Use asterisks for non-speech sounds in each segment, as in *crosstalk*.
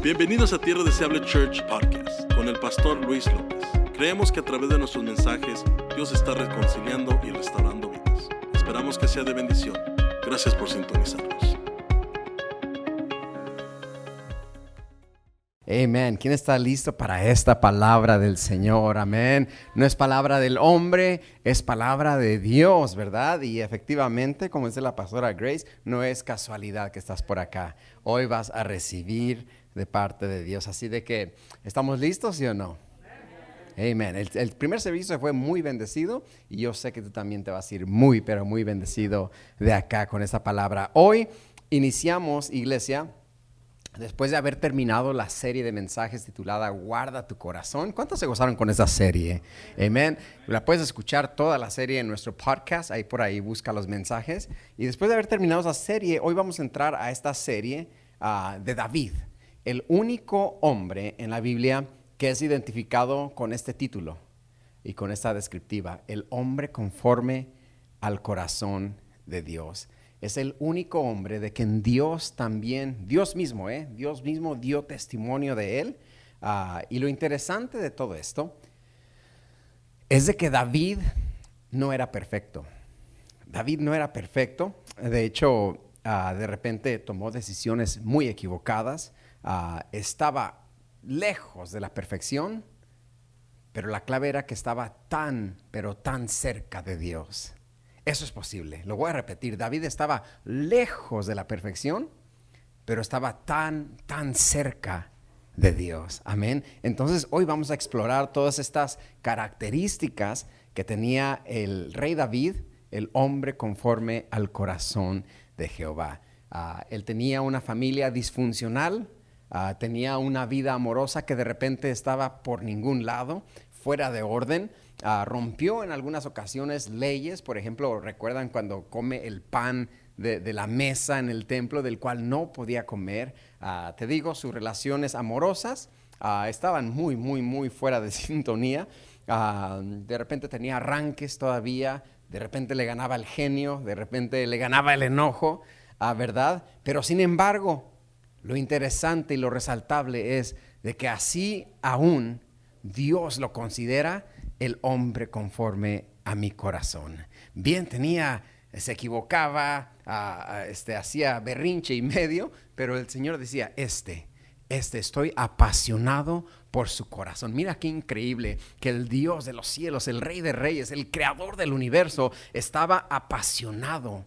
Bienvenidos a Tierra Deseable Church Podcast con el pastor Luis López. Creemos que a través de nuestros mensajes Dios está reconciliando y restaurando vidas. Esperamos que sea de bendición. Gracias por sintonizarnos. Amén. ¿Quién está listo para esta palabra del Señor? Amén. No es palabra del hombre, es palabra de Dios, ¿verdad? Y efectivamente, como dice la pastora Grace, no es casualidad que estás por acá. Hoy vas a recibir de parte de Dios. Así de que, ¿estamos listos, sí o no? Amén. El, primer servicio fue muy bendecido y yo sé que tú también te vas a ir muy, pero muy bendecido de acá con esta palabra. Hoy iniciamos, iglesia, después de haber terminado la serie de mensajes titulada Guarda tu corazón. ¿Cuántos se gozaron con esa serie? Amén. La puedes escuchar toda la serie en nuestro podcast, ahí por ahí busca los mensajes. Y después de haber terminado esa serie, hoy vamos a entrar a esta serie uh, de David, el único hombre en la Biblia que es identificado con este título y con esta descriptiva, el hombre conforme al corazón de Dios. Es el único hombre de quien Dios también, Dios mismo, ¿eh? Dios mismo dio testimonio de él. Uh, y lo interesante de todo esto es de que David no era perfecto. David no era perfecto. De hecho, uh, de repente tomó decisiones muy equivocadas. Uh, estaba lejos de la perfección, pero la clave era que estaba tan, pero tan cerca de Dios. Eso es posible. Lo voy a repetir. David estaba lejos de la perfección, pero estaba tan, tan cerca de Dios. Amén. Entonces hoy vamos a explorar todas estas características que tenía el rey David, el hombre conforme al corazón de Jehová. Uh, él tenía una familia disfuncional, Uh, tenía una vida amorosa que de repente estaba por ningún lado, fuera de orden. Uh, rompió en algunas ocasiones leyes, por ejemplo, recuerdan cuando come el pan de, la mesa en el templo del cual no podía comer. Uh, te digo, sus relaciones amorosas estaban muy, muy, muy fuera de *laughs* sintonía. de repente tenía arranques todavía, de repente le ganaba el genio, de repente le ganaba el enojo, ¿verdad? Pero sin embargo, lo interesante y lo resaltable es de que así aún Dios lo considera el hombre conforme a mi corazón. Bien tenía, se equivocaba, este, hacía berrinche y medio, pero el Señor decía, este, este, estoy apasionado por su corazón. Mira qué increíble que el Dios de los cielos, el Rey de Reyes, el Creador del universo, estaba apasionado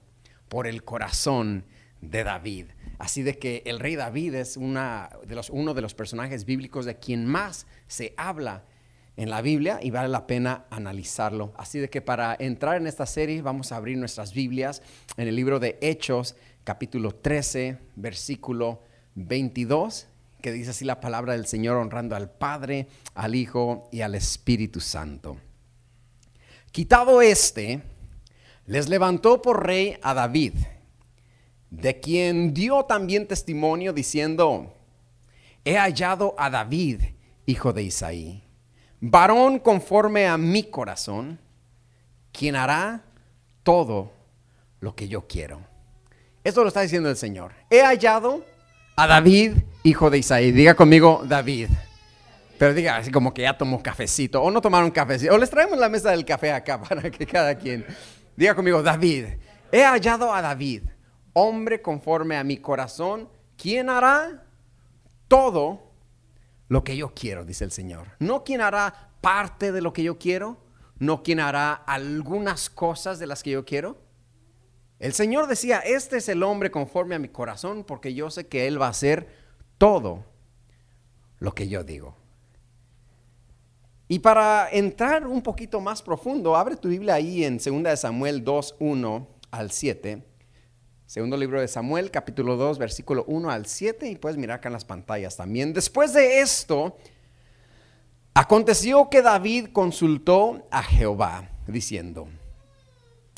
por el corazón de David. Así de que el rey David es una de los, uno de los personajes bíblicos de quien más se habla en la Biblia y vale la pena analizarlo. Así de que para entrar en esta serie vamos a abrir nuestras Biblias en el libro de Hechos, capítulo 13, versículo 22, que dice así la palabra del Señor honrando al Padre, al Hijo y al Espíritu Santo. Quitado este, les levantó por rey a David de quien dio también testimonio diciendo, he hallado a David, hijo de Isaí, varón conforme a mi corazón, quien hará todo lo que yo quiero. Esto lo está diciendo el Señor. He hallado a David, hijo de Isaí. Diga conmigo, David. Pero diga así como que ya tomó cafecito. O no tomaron cafecito. O les traemos la mesa del café acá *laughs* para que cada quien. Diga conmigo, David. He hallado a David hombre conforme a mi corazón, ¿quién hará todo lo que yo quiero? Dice el Señor. No quien hará parte de lo que yo quiero, no quien hará algunas cosas de las que yo quiero. El Señor decía, este es el hombre conforme a mi corazón, porque yo sé que Él va a hacer todo lo que yo digo. Y para entrar un poquito más profundo, abre tu Biblia ahí en 2 Samuel 2, 1 al 7. Segundo libro de Samuel, capítulo 2, versículo 1 al 7, y puedes mirar acá en las pantallas también. Después de esto, aconteció que David consultó a Jehová, diciendo,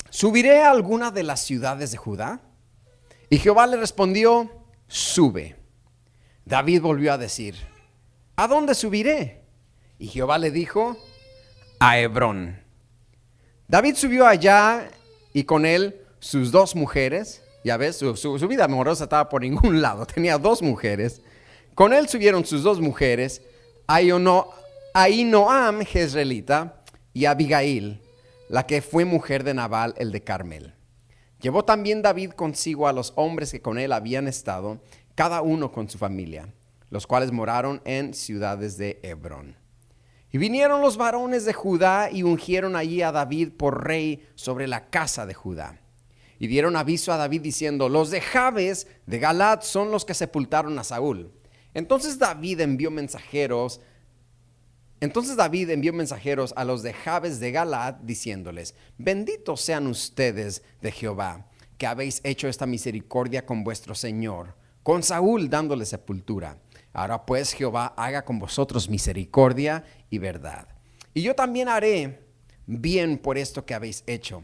¿subiré a alguna de las ciudades de Judá? Y Jehová le respondió, sube. David volvió a decir, ¿a dónde subiré? Y Jehová le dijo, a Hebrón. David subió allá y con él sus dos mujeres, ya ves, su, su, su, vida amorosa estaba por ningún *laughs* lado. Tenía dos mujeres Con él subieron sus dos mujeres, Ahinoam Jezreelita y Abigail, la que fue mujer de Nabal el de Carmel. Llevó también David consigo a los hombres que con él habían estado, cada uno con su familia, los cuales moraron en ciudades de Hebrón. Y vinieron los varones de Judá y ungieron allí a David por rey sobre la casa de Judá. Y dieron aviso a David diciendo, los de Jabes de Galat son los que sepultaron a Saúl. Entonces David envió mensajeros entonces David envió mensajeros a los de Jabes de Galad diciéndoles, benditos sean ustedes de Jehová, que habéis hecho esta misericordia con vuestro Señor, con Saúl dándole sepultura. Ahora pues Jehová haga con vosotros misericordia y verdad. Y yo también haré bien por esto que habéis hecho.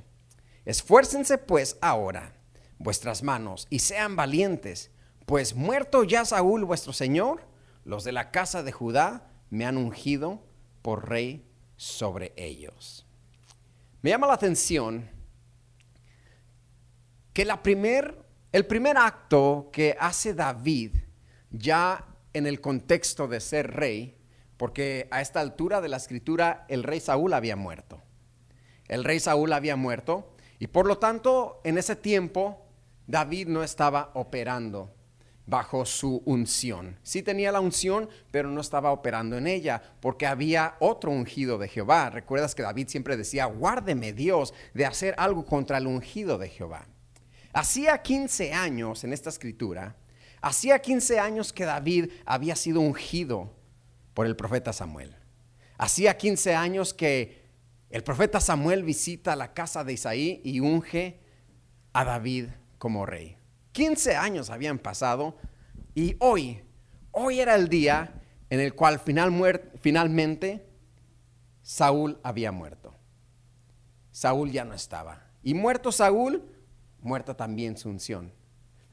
Esfuércense pues ahora vuestras manos y sean valientes, pues muerto ya Saúl vuestro Señor, los de la casa de Judá me han ungido por rey sobre ellos. Me llama la atención que la primer, el primer acto que hace David ya en el contexto de ser rey, porque a esta altura de la escritura el rey Saúl había muerto. El rey Saúl había muerto y por lo tanto en ese tiempo David no estaba operando bajo su unción. Sí tenía la unción, pero no estaba operando en ella, porque había otro ungido de Jehová. Recuerdas que David siempre decía, guárdeme Dios de hacer algo contra el ungido de Jehová. Hacía 15 años en esta escritura, hacía 15 años que David había sido ungido por el profeta Samuel. Hacía 15 años que el profeta Samuel visita la casa de Isaí y unge a David como rey. 15 años habían pasado y hoy, hoy era el día en el cual finalmente Saúl había muerto. Saúl ya no estaba. Y muerto Saúl, muerta también su unción.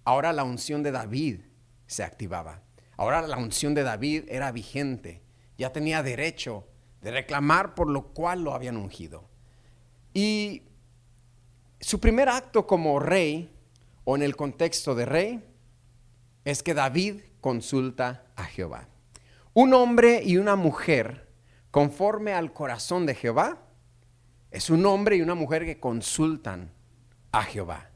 Ahora la unción de David se activaba. Ahora la unción de David era vigente. Ya tenía derecho de reclamar por lo cual lo habían ungido. Y su primer acto como rey o en el contexto de rey, es que David consulta a Jehová. Un hombre y una mujer conforme al corazón de Jehová es un hombre y una mujer que consultan a Jehová.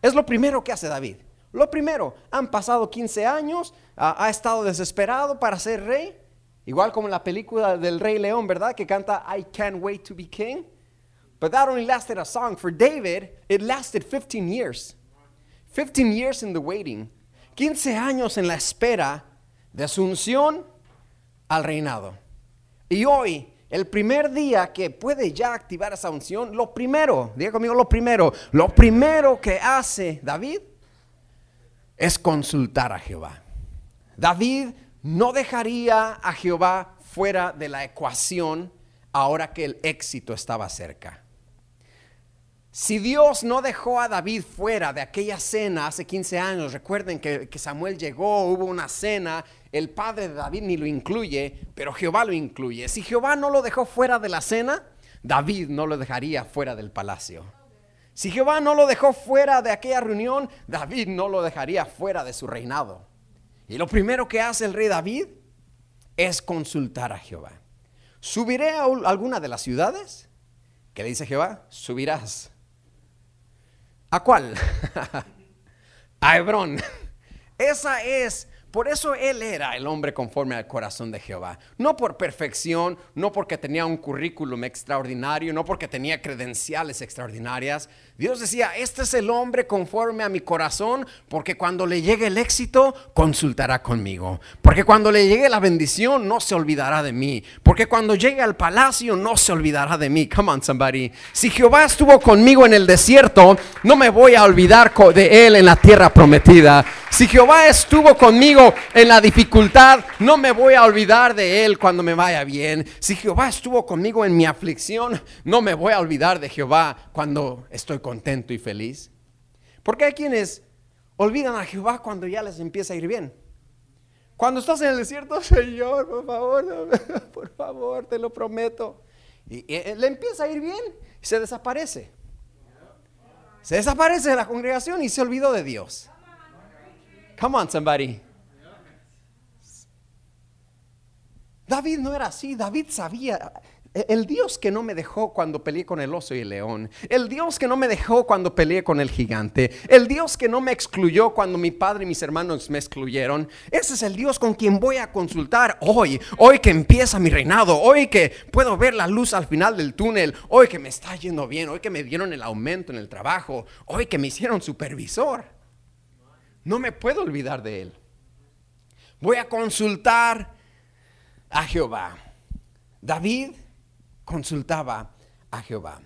Es lo primero que hace David. Lo primero, han pasado 15 años, ha, estado desesperado para ser rey, igual como la película del Rey León, ¿verdad? Que canta I can't wait to be king. But that only lasted a song. For David, it lasted 15 years. 15 years in the waiting. 15 años en la espera de asunción al reinado. Y hoy, el primer día que puede ya activar esa unción, lo primero, diga conmigo lo primero, lo primero que hace David es consultar a Jehová. David no dejaría a Jehová fuera de la ecuación ahora que el éxito estaba cerca. Si Dios no dejó a David fuera de aquella cena hace 15 años, recuerden que, Samuel llegó, hubo una cena, el padre de David ni lo incluye, pero Jehová lo incluye. Si Jehová no lo dejó fuera de la cena, David no lo dejaría fuera del palacio. Si Jehová no lo dejó fuera de aquella reunión, David no lo dejaría fuera de su reinado. Y lo primero que hace el rey David es consultar a Jehová. ¿Subiré a alguna de las ciudades? ¿Qué le dice Jehová? Subirás. ¿A cuál? *laughs* a Hebrón. *laughs* Esa es por eso él era el hombre conforme al corazón de Jehová. No por perfección, no porque tenía un currículum extraordinario, no porque tenía credenciales extraordinarias. Dios decía, este es el hombre conforme a mi corazón, porque cuando le llegue el éxito, consultará conmigo. Porque cuando le llegue la bendición, no se olvidará de mí. Porque cuando llegue al palacio, no se olvidará de mí. Come on, somebody. Si Jehová estuvo conmigo en el desierto, no me voy a olvidar de él en la tierra prometida. Si Jehová estuvo conmigo en la dificultad, no me voy a olvidar de Él cuando me vaya bien. Si Jehová estuvo conmigo en mi aflicción, no me voy a olvidar de Jehová cuando estoy contento y feliz. Porque hay quienes olvidan a Jehová cuando ya les empieza a ir bien. Cuando estás en el desierto, *laughs* Señor, por favor, *laughs* por favor, te lo prometo. Y, le empieza a ir bien y se desaparece. Se desaparece de la congregación y se olvidó de Dios. Come on, somebody. David no era así, David sabía, el Dios que no me dejó cuando peleé con el oso y el león. El Dios que no me dejó cuando peleé con el gigante. El Dios que no me excluyó cuando mi padre y mis hermanos me excluyeron. Ese es el Dios con quien voy a consultar hoy. Hoy que empieza mi reinado. Hoy que puedo ver la luz al final del túnel. Hoy que me está yendo bien. Hoy que me dieron el aumento en el trabajo. Hoy que me hicieron supervisor. No me puedo olvidar de él. Voy a consultar a Jehová. David consultaba a Jehová.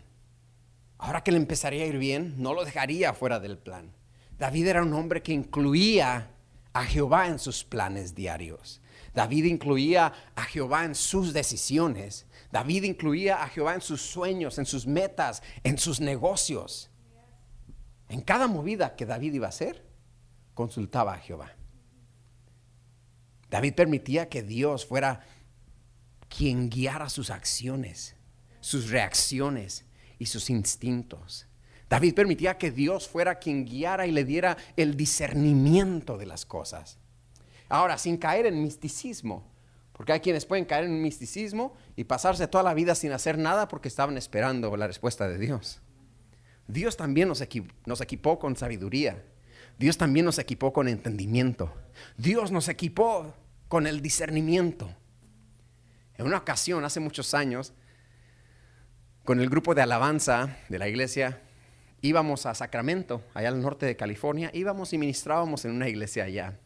Ahora que le empezaría a ir bien, no lo dejaría fuera del plan. David era un hombre que incluía a Jehová en sus planes diarios. David incluía a Jehová en sus decisiones. David incluía a Jehová en sus sueños, en sus metas, en sus negocios. En cada movida que David iba a hacer, consultaba a Jehová. David permitía que Dios fuera quien guiara sus acciones, sus reacciones y sus instintos. David permitía que Dios fuera quien guiara y le diera el discernimiento de las cosas. Ahora, sin caer en misticismo, porque hay quienes pueden caer en misticismo y pasarse toda la vida sin hacer nada porque estaban esperando la respuesta de Dios. Dios también nos, nos equipó con sabiduría. Dios también nos equipó con entendimiento. Dios nos equipó con el discernimiento. En una ocasión, hace muchos años, con el grupo de alabanza de la iglesia, íbamos a Sacramento, allá al norte de California, íbamos y ministrábamos en una iglesia allá.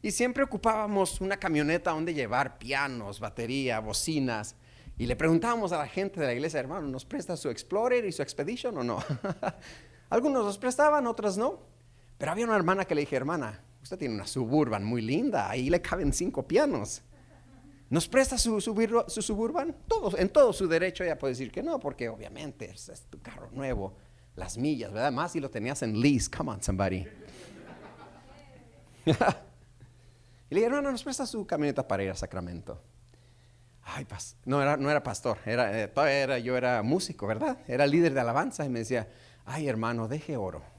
Y siempre ocupábamos una camioneta donde llevar pianos, batería, bocinas. Y le preguntábamos a la gente de la iglesia, hermano, ¿nos presta su Explorer y su Expedition o no? *laughs* Algunos los prestaban, otros no. Pero había una hermana que le dije, hermana, usted tiene una suburban muy linda, ahí le caben cinco pianos. ¿Nos presta su, suburban? Todos, en todo su derecho ella puede decir que no, porque obviamente es, tu carro nuevo, las millas, ¿verdad? Más si lo tenías en lease, come on somebody. *laughs* y le dije, hermano, ¿nos presta su camioneta para ir a Sacramento? Ay, no, era, no era pastor, era, eh, era, yo era músico, ¿verdad? Era líder de alabanza y me decía, ay hermano, deje oro.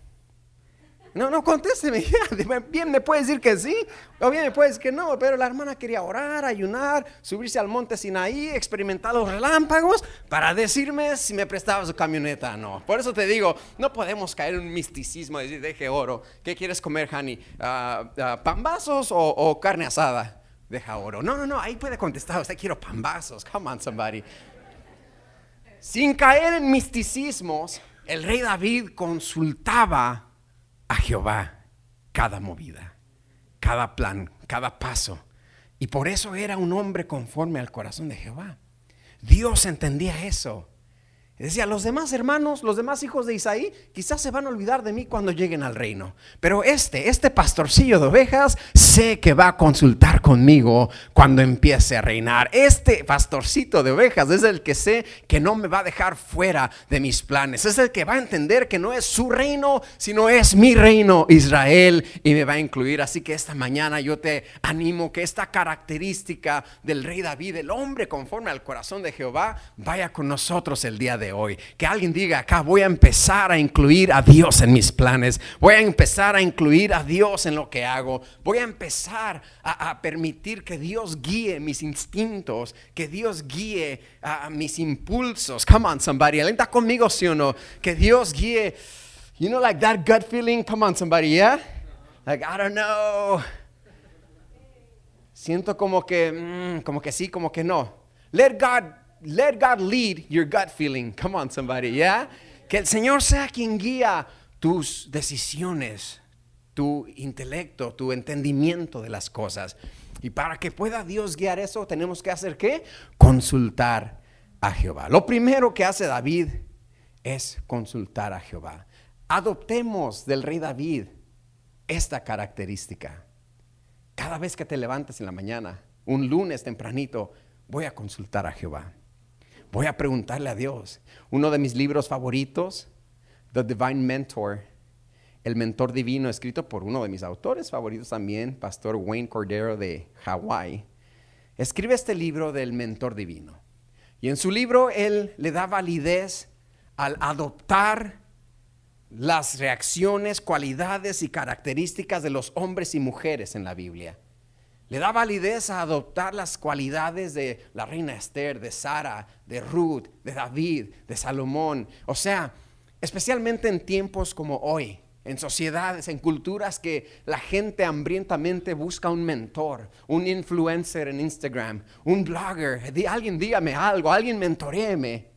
No, no, contésteme. *laughs* Bien me puede decir que sí, o bien me puede decir que no, pero la hermana quería orar, ayunar, subirse al monte Sinaí, experimentar los relámpagos para decirme si me prestaba su camioneta o no. Por eso te digo, no podemos caer en misticismo, decir, deje oro. ¿Qué quieres comer, Hani? Uh, ¿Pambazos o, o carne asada? Deja oro. No, no, no, ahí puede contestar, usted quiero pambazos. Come on, somebody. Sin caer en misticismos, el rey David consultaba a Jehová cada movida, cada plan, cada paso. Y por eso era un hombre conforme al corazón de Jehová. Dios entendía eso. Decía, los demás hermanos, los demás hijos de Isaí, quizás se van a olvidar de mí cuando lleguen al reino. Pero este, este pastorcillo de ovejas, sé que va a consultar conmigo cuando empiece a reinar. Este pastorcito de ovejas es el que sé que no me va a dejar fuera de mis planes. Es el que va a entender que no es su reino, sino es mi reino, Israel, y me va a incluir. Así que esta mañana yo te animo que esta característica del rey David, el hombre conforme al corazón de Jehová, vaya con nosotros el día de hoy. Que alguien diga acá, voy a empezar a incluir a Dios en mis planes. Voy a empezar a incluir a Dios en lo que hago. Voy a empezar a, permitir que Dios guíe mis instintos, que Dios guíe mis impulsos. Come on, somebody. Alenta conmigo, sí o no. Que Dios guíe. You know, like that gut feeling. Come on, somebody. Yeah? Like, I don't know. Siento como que, mm, como que sí, como que no. Let God let God lead your gut feeling. Come on, somebody, ¿ya? Que el Señor sea quien guía tus decisiones, tu intelecto, tu entendimiento de las cosas. Y para que pueda Dios guiar eso, tenemos que hacer qué? Consultar a Jehová. Lo primero que hace David es consultar a Jehová. Adoptemos del rey David esta característica. Cada vez que te levantes en la mañana, un lunes tempranito, voy a consultar a Jehová. Voy a preguntarle a Dios. Uno de mis libros favoritos, The Divine Mentor, El Mentor Divino, escrito por uno de mis autores favoritos también, Pastor Wayne Cordero de Hawái, escribe este libro del Mentor Divino. Y en su libro él le da validez al adoptar las reacciones, cualidades y características de los hombres y mujeres en la Biblia. Le da validez a adoptar las cualidades de la reina Esther, de Sara, de Ruth, de David, de Salomón. O sea, especialmente en tiempos como hoy, en sociedades, en culturas que la gente hambrientamente busca un mentor, un influencer en Instagram, un blogger. alguien dígame algo, alguien mentoreeme.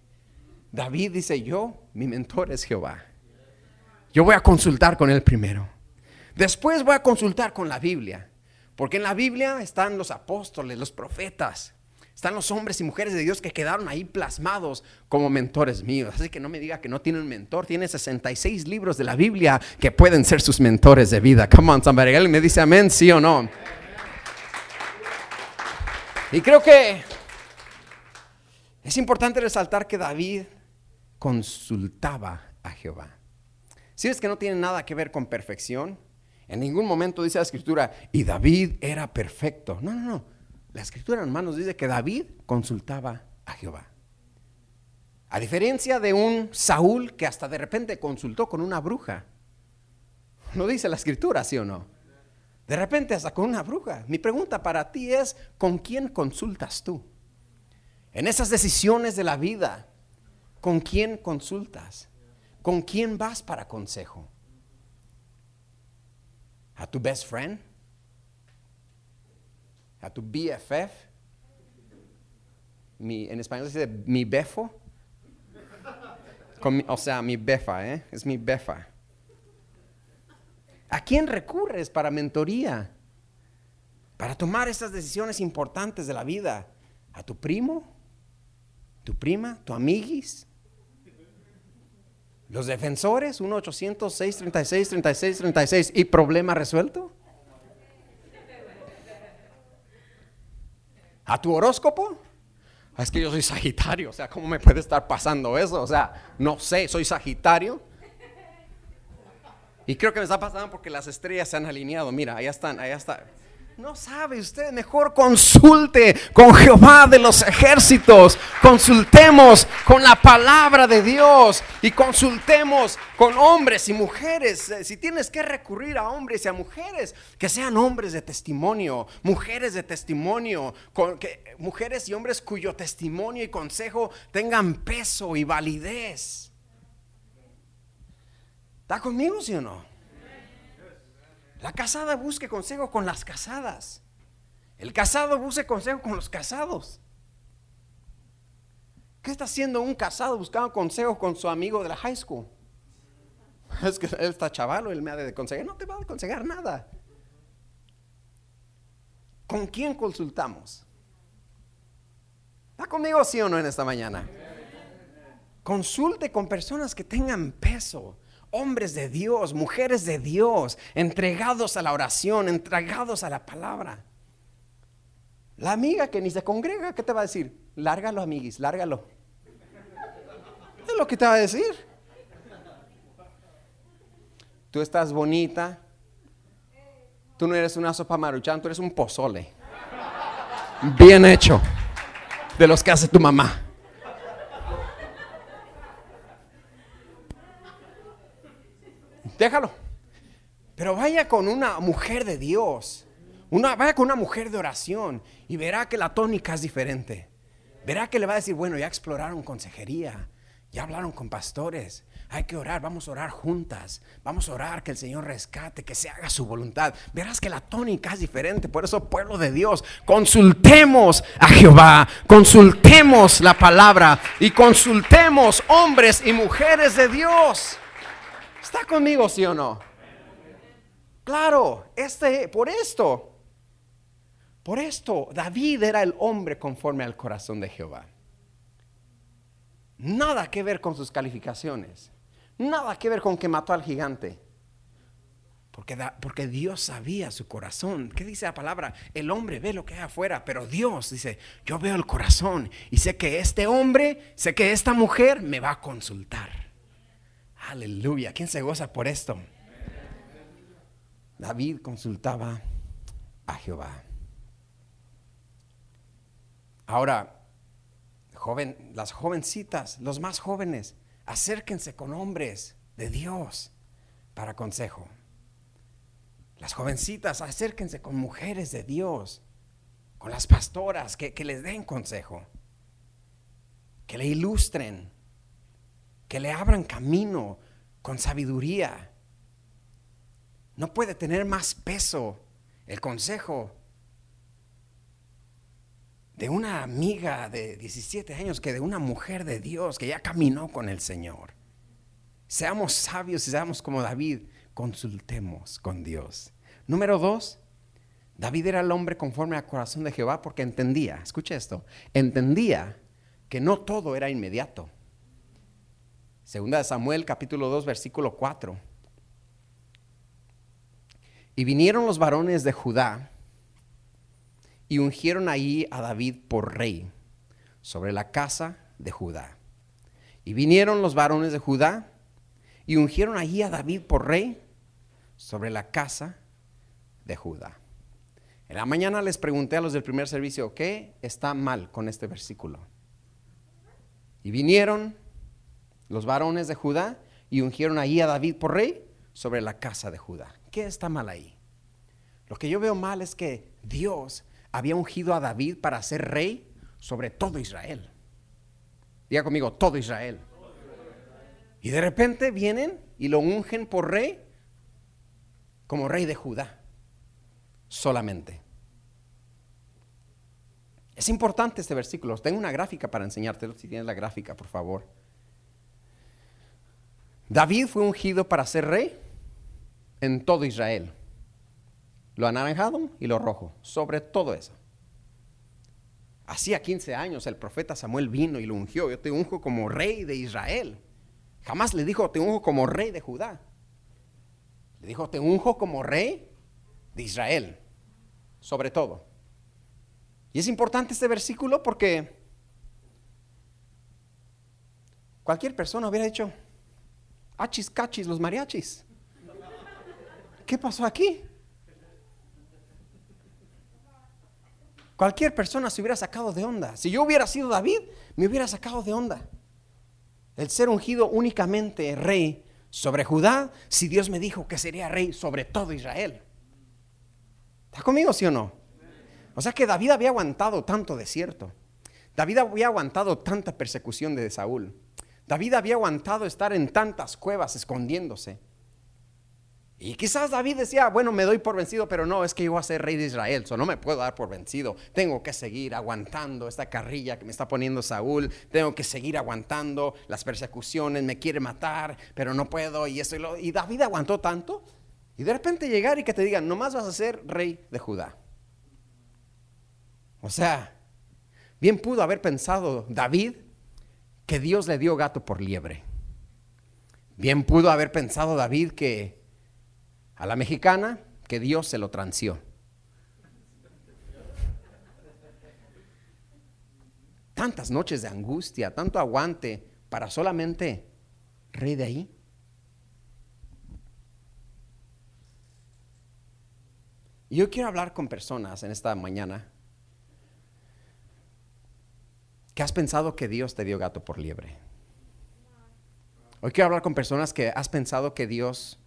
David dice, yo, mi mentor es Jehová. Yo voy a consultar con él primero. Después voy a consultar con la Biblia. Porque en la Biblia están los apóstoles, los profetas, están los hombres y mujeres de Dios que quedaron ahí plasmados como mentores míos. Así que no me diga que no tiene un mentor. Tiene 66 libros de la Biblia que pueden ser sus mentores de vida. Come on, somebody. Él me dice amén, sí o no. Y creo que es importante resaltar que David consultaba a Jehová. Si es que no tiene nada que ver con perfección, en ningún momento dice la escritura, y David era perfecto. No, no, no. La escritura, hermanos, dice que David consultaba a Jehová. A diferencia de un Saúl que hasta de repente consultó con una bruja. ¿No dice la escritura, sí o no? De repente hasta con una bruja. Mi pregunta para ti es, ¿con quién consultas tú? En esas decisiones de la vida, ¿con quién consultas? ¿Con quién vas para consejo? A tu best friend, a tu BFF, mi, en español se dice mi befo, o sea, mi befa, ¿eh? es mi befa. ¿A quién recurres para mentoría? Para tomar estas decisiones importantes de la vida. ¿A tu primo? ¿Tu prima? ¿Tu amiguis? Los defensores, 1-800-636-3636 y problema resuelto. ¿A tu horóscopo? Ah, es que yo soy Sagitario, o sea, ¿cómo me puede estar pasando eso? O sea, no sé, soy Sagitario. Y creo que me está pasando porque las estrellas se han alineado. Mira, allá están, allá está. No sabe usted, mejor consulte con Jehová de los ejércitos. Consultemos con la palabra de Dios y consultemos con hombres y mujeres. Eh, si tienes que recurrir a hombres y a mujeres, que sean hombres de testimonio, mujeres de testimonio, con, que, mujeres y hombres cuyo testimonio y consejo tengan peso y validez. ¿Está conmigo, sí o no? La casada busque consejo con las casadas. El casado busque consejo con los casados. ¿Qué está haciendo un casado buscando consejo con su amigo de la high school? *laughs* Es que él está chavalo, él me ha de conseguir. No te va a aconsejar nada. ¿Con quién consultamos? ¿Está conmigo sí o no en esta mañana? Consulte con personas que tengan peso hombres de Dios, mujeres de Dios, entregados a la oración, entregados a la palabra. La amiga que ni se congrega, ¿qué te va a decir? Lárgalo, amiguis, lárgalo. Es lo que te va a decir. Tú estás bonita. Tú no eres una sopa maruchan, tú eres un pozole. Bien hecho. De los que hace tu mamá. Déjalo. Pero vaya con una mujer de Dios, una, vaya con una mujer de oración y verá que la tónica es diferente. Verá que le va a decir, bueno, ya exploraron consejería, ya hablaron con pastores, hay que orar, vamos a orar juntas, vamos a orar que el Señor rescate, que se haga su voluntad. Verás que la tónica es diferente, por eso pueblo de Dios, consultemos a Jehová, consultemos la palabra y consultemos hombres y mujeres de Dios. ¿Está conmigo, sí o no? Claro, este, por esto, por esto, David era el hombre conforme al corazón de Jehová. Nada que ver con sus calificaciones, nada que ver con que mató al gigante. Porque, porque, Dios sabía su corazón. ¿Qué dice la palabra? El hombre ve lo que hay afuera, pero Dios dice, yo veo el corazón y sé que este hombre, sé que esta mujer me va a consultar. Aleluya. ¿Quién se goza por esto? David consultaba a Jehová. Ahora, joven, las jovencitas, los más jóvenes, acérquense con hombres de Dios para consejo. Las jovencitas, acérquense con mujeres de Dios, con las pastoras, que, que les den consejo, que le ilustren, que le abran camino con sabiduría. No puede tener más peso el consejo de una amiga de 17 años que de una mujer de Dios que ya caminó con el Señor. Seamos sabios y seamos como David, consultemos con Dios. Número dos, David era el hombre conforme al corazón de Jehová porque entendía, escuche esto, entendía que no todo era inmediato. Segunda de Samuel capítulo 2 versículo 4. Y vinieron los varones de Judá y ungieron ahí a David por rey sobre la casa de Judá. Y vinieron los varones de Judá y ungieron allí a David por rey sobre la casa de Judá. En la mañana les pregunté a los del primer servicio, ¿qué está mal con este versículo? Y vinieron los varones de Judá y ungieron allí a David por rey sobre la casa de Judá. ¿Qué está mal ahí? Lo que yo veo mal es que Dios había ungido a David para ser rey sobre todo Israel. Diga conmigo, todo Israel. Y de repente vienen y lo ungen por rey como rey de Judá. Solamente. Es importante este versículo. Tengo una gráfica para enseñártelo. Si tienes la gráfica, por favor. David fue ungido para ser rey en todo Israel lo anaranjado y lo rojo, sobre todo eso. Hacía 15 años el profeta Samuel vino y lo ungió. Yo te unjo como rey de Israel. Jamás le dijo, te unjo como rey de Judá. Le dijo, te unjo como rey de Israel. Sobre todo. Y es importante este versículo porque cualquier persona hubiera dicho, achis, cachis, los mariachis. ¿Qué pasó aquí? Cualquier persona se hubiera sacado de onda. Si yo hubiera sido David, me hubiera sacado de onda. El ser ungido únicamente rey sobre Judá, si Dios me dijo que sería rey sobre todo Israel. ¿Está conmigo, sí o no? O sea que David había aguantado tanto desierto. David había aguantado tanta persecución de Saúl. David había aguantado estar en tantas cuevas escondiéndose. Y quizás David decía, bueno, me doy por vencido, pero no, es que yo voy a ser rey de Israel, so no me puedo dar por vencido. Tengo que seguir aguantando esta carrilla que me está poniendo Saúl, tengo que seguir aguantando las persecuciones, me quiere matar, pero no puedo. Y, y David aguantó tanto. Y de repente llegar y que te digan, nomás vas a ser rey de Judá. O sea, bien pudo haber pensado David que Dios le dio gato por liebre. Bien pudo haber pensado David que a la mexicana que Dios se lo transió. Tantas noches de angustia, tanto aguante para solamente rey de ahí. Yo quiero hablar con personas en esta mañana que has pensado que Dios te dio gato por liebre. Hoy quiero hablar con personas que has pensado que Dios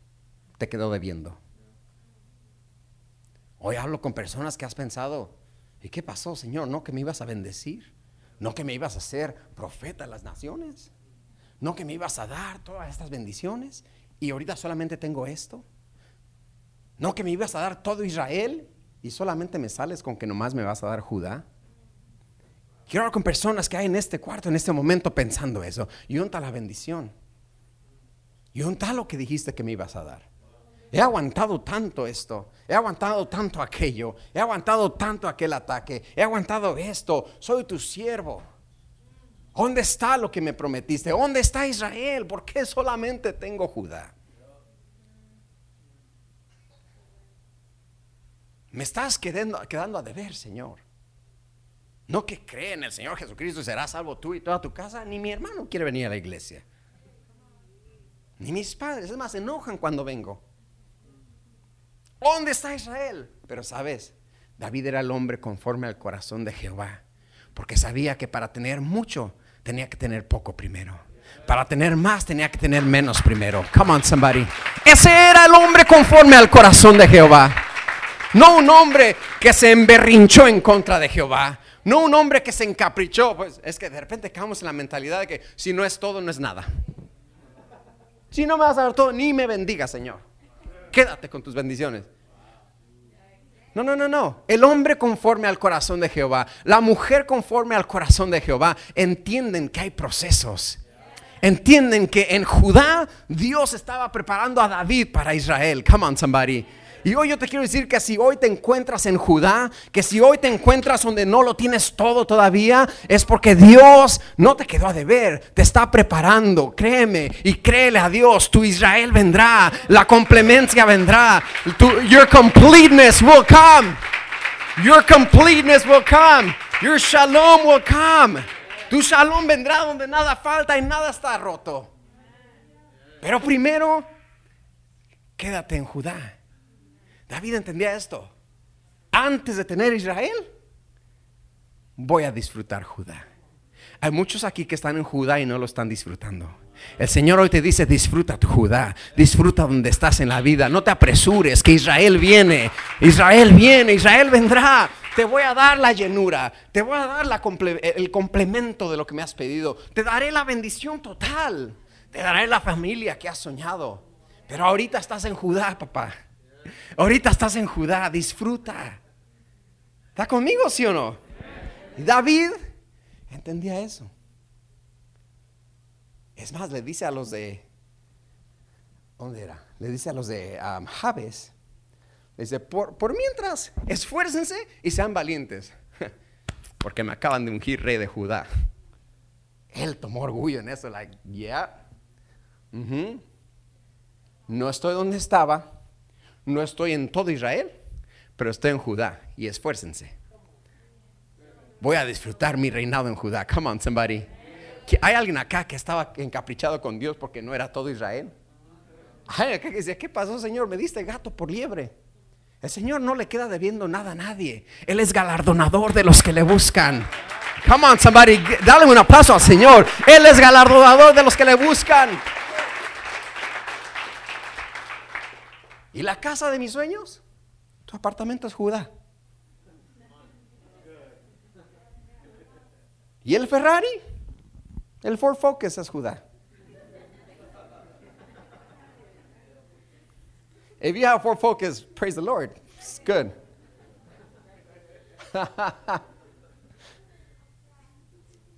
te quedó debiendo. Hoy hablo con personas que has pensado, ¿y qué pasó, Señor? ¿No que me ibas a bendecir? ¿No que me ibas a hacer profeta de las naciones? ¿No que me ibas a dar todas estas bendiciones? Y ahorita solamente tengo esto. ¿No que me ibas a dar todo Israel? Y solamente me sales con que nomás me vas a dar Judá. Quiero hablar con personas que hay en este cuarto, en este momento, pensando eso. Y unta la bendición. Y unta lo que dijiste que me ibas a dar. He aguantado tanto esto, he aguantado tanto aquello, he aguantado tanto aquel ataque, he aguantado esto, soy tu siervo. ¿Dónde está lo que me prometiste? ¿Dónde está Israel? ¿Por qué solamente tengo Judá? Me estás quedando, quedando a deber, Señor. No que cree en el Señor Jesucristo y serás salvo tú y toda tu casa, ni mi hermano quiere venir a la iglesia. Ni mis padres, es más, se enojan cuando vengo. ¿Dónde está Israel? Pero sabes, David era el hombre conforme al corazón de Jehová, porque sabía que para tener mucho tenía que tener poco primero. Para tener más tenía que tener menos primero. Come on, somebody. Ese era el hombre conforme al corazón de Jehová. No un hombre que se emberrinchó en contra de Jehová. No un hombre que se encaprichó. Pues es que de repente caemos en la mentalidad de que si no es todo, no es nada. Si no me vas a dar todo, ni me bendiga, Señor. Quédate con tus bendiciones. No, no, no, no. El hombre conforme al corazón de Jehová, la mujer conforme al corazón de Jehová, entienden que hay procesos entienden que en Judá Dios estaba preparando a David para Israel. Come on, somebody. Y hoy yo te quiero decir que si hoy te encuentras en Judá, que si hoy te encuentras donde no lo tienes todo todavía, es porque Dios no te quedó a deber, te está preparando, créeme y créele a Dios, tu Israel vendrá, la complemencia vendrá, your completeness will come, your completeness will come, your shalom will come. Tu shalom vendrá donde nada falta y nada está roto. Pero primero, quédate en Judá. David entendía esto. Antes de tener Israel, voy a disfrutar Judá. Hay muchos aquí que están en Judá y no lo están disfrutando. El Señor hoy te dice, disfruta tu Judá, disfruta donde estás en la vida, no te apresures, que Israel viene, Israel viene, Israel vendrá, te voy a dar la llenura, te voy a dar el complemento de lo que me has pedido, te daré la bendición total, te daré la familia que has soñado. Pero ahorita estás en Judá, papá. Ahorita estás en Judá, disfruta. ¿Está conmigo, sí o no? Y David entendía eso. Es más, le dice a los de, ¿dónde era? Le dice a los de um, Jabes, Dice, por, mientras, esfuércense y sean valientes, *laughs* porque me acaban de ungir rey de Judá. Él tomó orgullo en eso, like, yeah. No estoy donde estaba, no estoy en todo Israel, pero estoy en Judá y esfuércense. Voy a disfrutar mi reinado en Judá. Come on, somebody. ¿Hay alguien acá que estaba encaprichado con Dios porque no era todo Israel? Hay acá que decía, ¿qué pasó, Señor? Me diste gato por liebre. El Señor no le queda debiendo nada a nadie. Él es galardonador de los que le buscan. Come on, somebody, dale un aplauso al Señor. Él es galardonador de los que le buscan. ¿Y la casa de mis sueños? Tu apartamento es Judá. ¿Y el Ferrari? El Ford Focus es Judá. If you have Ford Focus, praise the Lord. It's good. *laughs*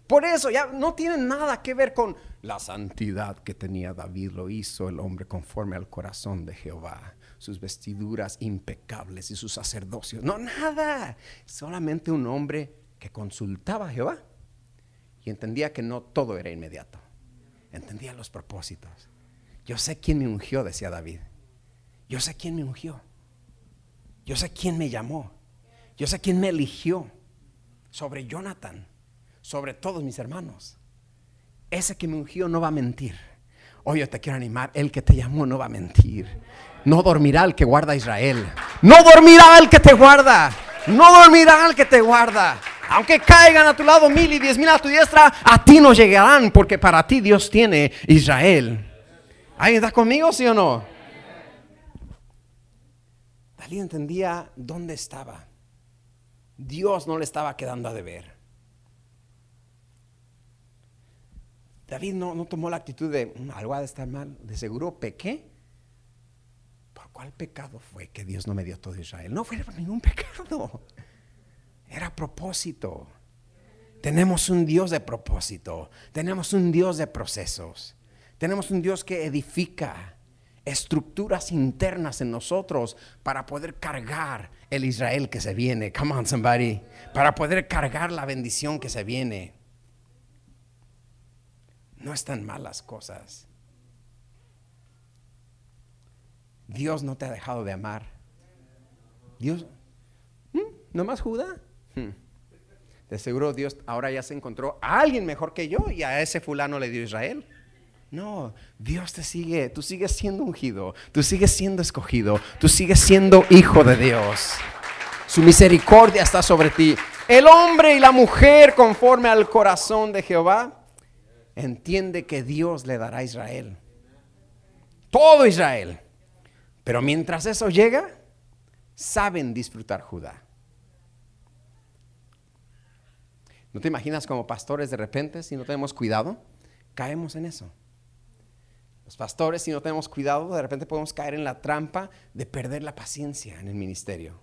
Por eso ya no tiene nada que ver con la santidad que tenía David, lo hizo el hombre conforme al corazón de Jehová, sus vestiduras impecables y sus sacerdocios. No, nada. Solamente un hombre que consultaba a Jehová y entendía que no todo era inmediato. Entendía los propósitos. Yo sé quién me ungió, decía David. Yo sé quién me ungió. Yo sé quién me llamó. Yo sé quién me eligió sobre Jonathan, sobre todos mis hermanos. Ese que me ungió no va a mentir. Hoy yo te quiero animar, el que te llamó no va a mentir. No dormirá el que guarda a Israel. No dormirá el que te guarda. No dormirá el que te guarda. Aunque caigan a tu lado mil y diez mil a tu diestra, a ti no llegarán, porque para ti Dios tiene Israel. ¿Ahí está conmigo, sí o no? David entendía dónde estaba. Dios no le estaba quedando a deber. David no, tomó la actitud de mm, algo ha de estar mal. De seguro pequé. ¿Por cuál pecado fue que Dios no me dio todo Israel? No fue por ningún pecado. Era propósito. Tenemos un Dios de propósito. Tenemos un Dios de procesos. Tenemos un Dios que edifica estructuras internas en nosotros para poder cargar el Israel que se viene. Come on, somebody. Para poder cargar la bendición que se viene. No están malas cosas. Dios no te ha dejado de amar. Dios, ¿no ¿hmm? ¿nomás Judá? Hmm. De seguro Dios ahora ya se encontró a alguien mejor que yo y a ese fulano le dio Israel. No, Dios te sigue, tú sigues siendo ungido, tú sigues siendo escogido, tú sigues siendo hijo de Dios. Su misericordia está sobre ti. El hombre y la mujer conforme al corazón de Jehová entiende que Dios le dará a Israel. Todo Israel. Pero mientras eso llega, saben disfrutar Judá. ¿No te imaginas como pastores de repente, si no tenemos cuidado, caemos en eso? Los pastores, si no tenemos cuidado, de repente podemos caer en la trampa de perder la paciencia en el ministerio.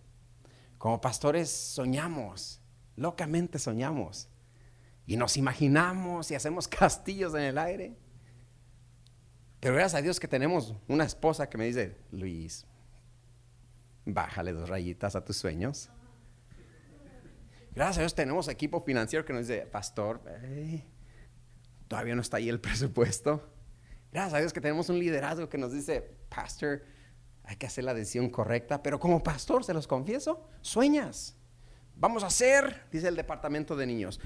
Como pastores soñamos, locamente soñamos, y nos imaginamos y hacemos *laughs* castillos en el aire. Pero gracias a Dios que tenemos una esposa que me dice, Luis, bájale dos rayitas a tus sueños. Gracias a Dios tenemos equipo financiero que nos dice, pastor, todavía no está ahí el presupuesto. Gracias a Dios que tenemos un liderazgo que nos dice, pastor, hay que hacer la decisión correcta, pero como pastor, se los confieso, sueñas. Vamos a hacer, dice el departamento de niños,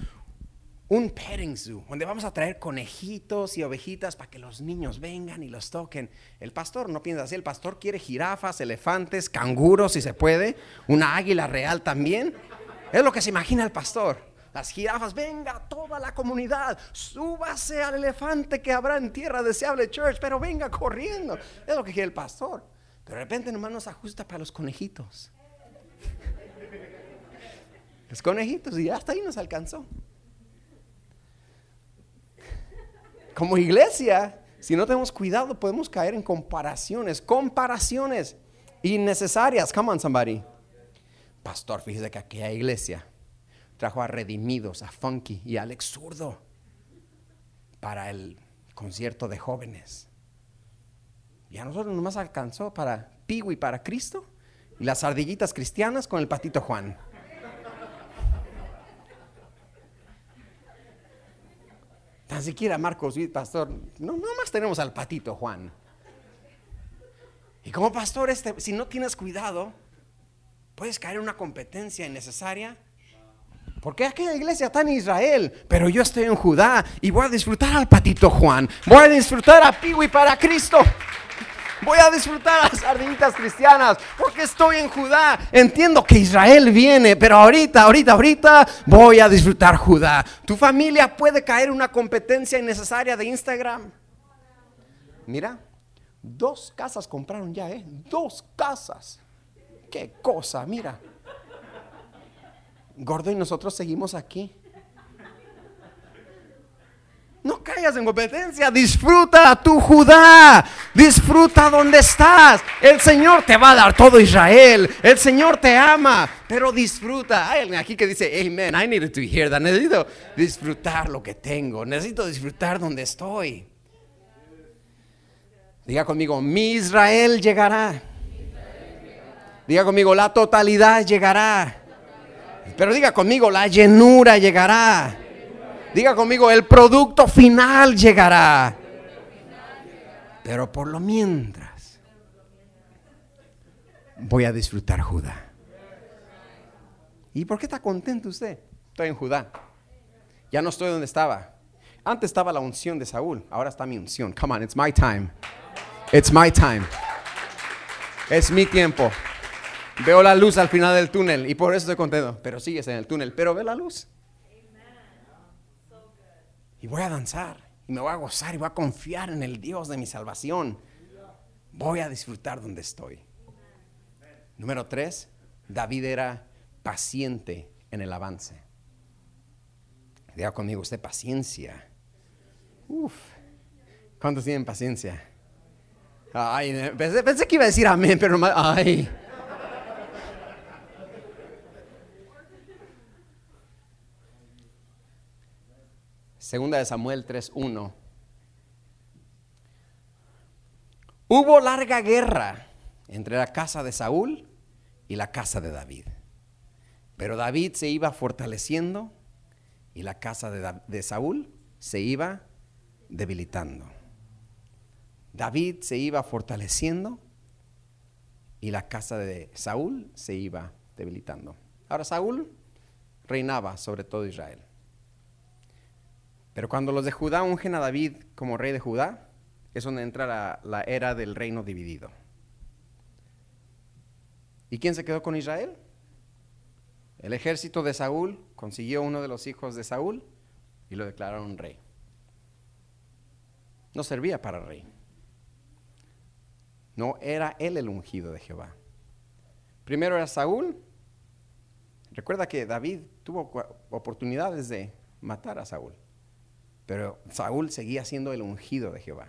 un petting zoo, donde vamos a traer conejitos y ovejitas para que los niños vengan y los toquen. El pastor no piensa así, el pastor quiere jirafas, elefantes, canguros si se puede, una águila real también. Es lo que se imagina el pastor. Las jirafas, venga toda la comunidad, súbase al elefante que habrá en tierra deseable church, pero venga corriendo. Es lo que quiere el pastor. Pero de repente nomás nos ajusta para los conejitos. *laughs* Los conejitos y hasta ahí nos alcanzó. Como iglesia, si no tenemos cuidado, podemos caer en comparaciones, comparaciones innecesarias. Come on, somebody. Pastor, fíjese que aquella iglesia trajo a Redimidos, a Funky y a Alex Zurdo para el concierto de jóvenes. Y a nosotros nomás alcanzó para y para Cristo y las ardillitas cristianas con el patito Juan. Tan siquiera Marcos, pastor, no, más tenemos al patito Juan. Y como pastor, este, si no tienes cuidado, puedes caer en una competencia innecesaria. Porque aquella iglesia está en Israel, pero yo estoy en Judá y voy a disfrutar al patito Juan. Voy a disfrutar a Piwi para Cristo. Voy a disfrutar las sardinitas cristianas porque estoy en Judá. Entiendo que Israel viene, pero ahorita, ahorita, ahorita voy a disfrutar Judá. Tu familia puede caer en una competencia innecesaria de Instagram. Mira, dos casas compraron ya, ¿eh? Dos casas. Qué cosa, mira. Gordo y nosotros seguimos aquí. No caigas en competencia, disfruta tu Judá, disfruta donde estás. El Señor te va a dar todo Israel, el Señor te ama, pero disfruta. Hay alguien aquí que dice, amen, I needed to hear that. Necesito disfrutar lo que tengo, necesito disfrutar donde estoy. Diga conmigo, mi Israel llegará. Diga conmigo, la totalidad llegará. Pero diga conmigo, la llenura llegará. Diga conmigo, el producto final llegará. Pero por lo mientras, voy a disfrutar Judá. ¿Y por qué está contento usted? Estoy en Judá. Ya no estoy donde estaba. Antes estaba la unción de Saúl, ahora está mi unción. Come on, it's my time. It's my time. Es mi tiempo. Veo la luz al final del túnel y por eso estoy contento. Pero sigues en el túnel, pero ve la luz y voy a danzar y me voy a gozar y voy a confiar en el Dios de mi salvación. Voy a disfrutar donde estoy. Número tres, David era paciente en el avance. Diga conmigo, usted paciencia. Uf, ¿cuántos tienen paciencia? Ay, pensé, que iba a decir amén, pero ay. Segunda de Samuel 3.1. Hubo larga guerra entre la casa de Saúl y la casa de David. Pero David se iba fortaleciendo y la casa de, de Saúl se iba debilitando. David se iba fortaleciendo y la casa de Saúl se iba debilitando. Ahora Saúl reinaba sobre todo Israel. Pero cuando los de Judá ungen a David como rey de Judá, es donde entra la, era del reino dividido. ¿Y quién se quedó con Israel? El ejército de Saúl consiguió uno de los hijos de Saúl y lo declararon rey. no servía para rey. No era él el ungido de Jehová. Primero era Saúl. Recuerda que David tuvo oportunidades de matar a Saúl, pero Saúl seguía siendo el ungido de Jehová.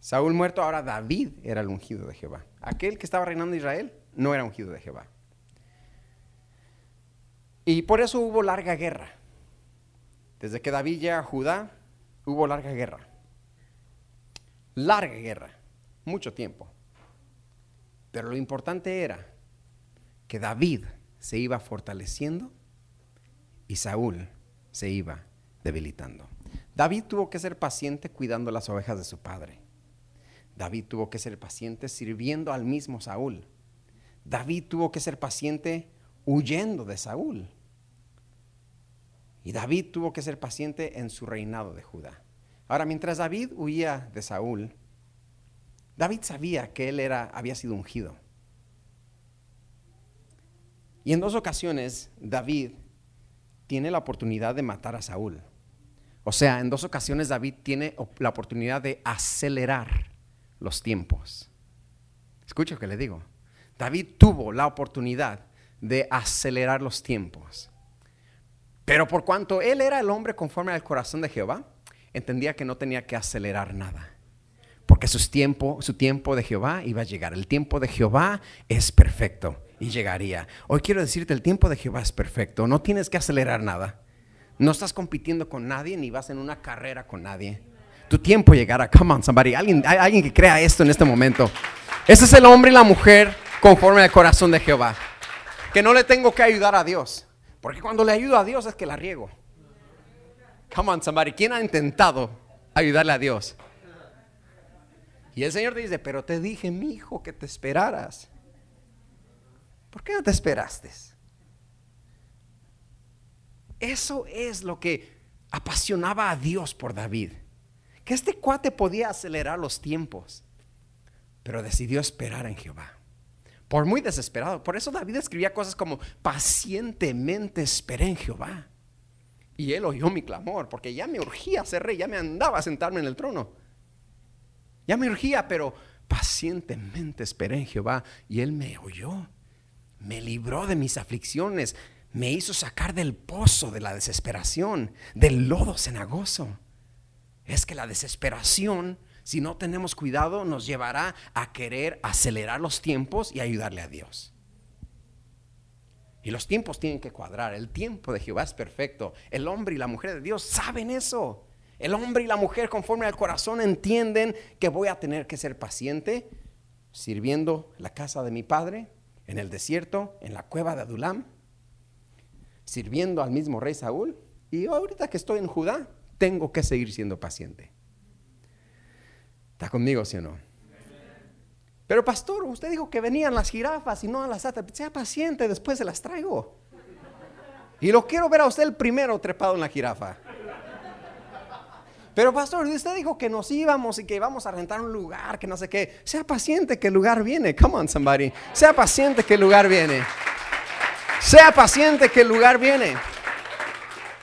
Saúl muerto, ahora David era el ungido de Jehová. Aquel que estaba reinando Israel no era ungido de Jehová. Y por eso hubo larga guerra. Desde que David llega a Judá, hubo larga guerra. Larga guerra, mucho tiempo. Pero lo importante era que David se iba fortaleciendo y Saúl se iba debilitando. David tuvo que ser paciente cuidando las ovejas de su padre. David tuvo que ser paciente sirviendo al mismo Saúl. David tuvo que ser paciente huyendo de Saúl. Y David tuvo que ser paciente en su reinado de Judá. Ahora, mientras David huía de Saúl, David sabía que él era, había sido ungido. Y en dos ocasiones David tiene la oportunidad de matar a Saúl. O sea, en dos ocasiones David tiene la oportunidad de acelerar los tiempos. Escucha lo que le digo. David tuvo la oportunidad de acelerar los tiempos. Pero por cuanto él era el hombre conforme al corazón de Jehová, entendía que no tenía que acelerar nada. Porque su tiempo, su tiempo de Jehová iba a llegar. El tiempo de Jehová es perfecto y llegaría. Hoy quiero decirte, el tiempo de Jehová es perfecto. No tienes que acelerar nada. No estás compitiendo con nadie ni vas en una carrera con nadie. Tu tiempo llegará. Come on, somebody. Alguien, hay alguien que crea esto en este momento. Ese es el hombre y la mujer conforme al corazón de Jehová. Que no le tengo que ayudar a Dios. Porque cuando le ayudo a Dios es que la riego. Come on, somebody. ¿Quién ha intentado ayudarle a Dios? Y el Señor te dice, pero te dije, mi hijo, que te esperaras. ¿Por qué no te esperaste? Eso es lo que apasionaba a Dios por David que este cuate podía acelerar los tiempos, pero decidió esperar en Jehová. Por muy desesperado. Por eso David escribía cosas como, pacientemente esperé en Jehová. Y él oyó mi clamor, porque ya me urgía ser rey, ya me andaba a sentarme en el trono. Ya me urgía, pero pacientemente esperé en Jehová y él me oyó. Me libró de mis aflicciones, me hizo sacar del pozo de la desesperación, del lodo cenagoso es que la desesperación, si no tenemos cuidado, nos llevará a querer acelerar los tiempos y ayudarle a Dios. Y los tiempos tienen que cuadrar. El tiempo de Jehová es perfecto. El hombre y la mujer de Dios saben eso. El hombre y la mujer conforme al corazón entienden que voy a tener que ser paciente sirviendo la casa de mi padre en el desierto, en la cueva de Adulam, sirviendo al mismo rey Saúl. Y ahorita que estoy en Judá, tengo que seguir siendo paciente. ¿Está conmigo, sí o no? Pero pastor, usted dijo que venían las jirafas y no a las atas. Sea paciente, después se las traigo. Y lo quiero ver a usted el primero trepado en la jirafa. Pero pastor, usted dijo que nos íbamos y que íbamos a rentar un lugar, que no sé qué. Sea paciente que el lugar viene. Come on, somebody. Sea paciente que el lugar viene. Sea paciente que el lugar viene.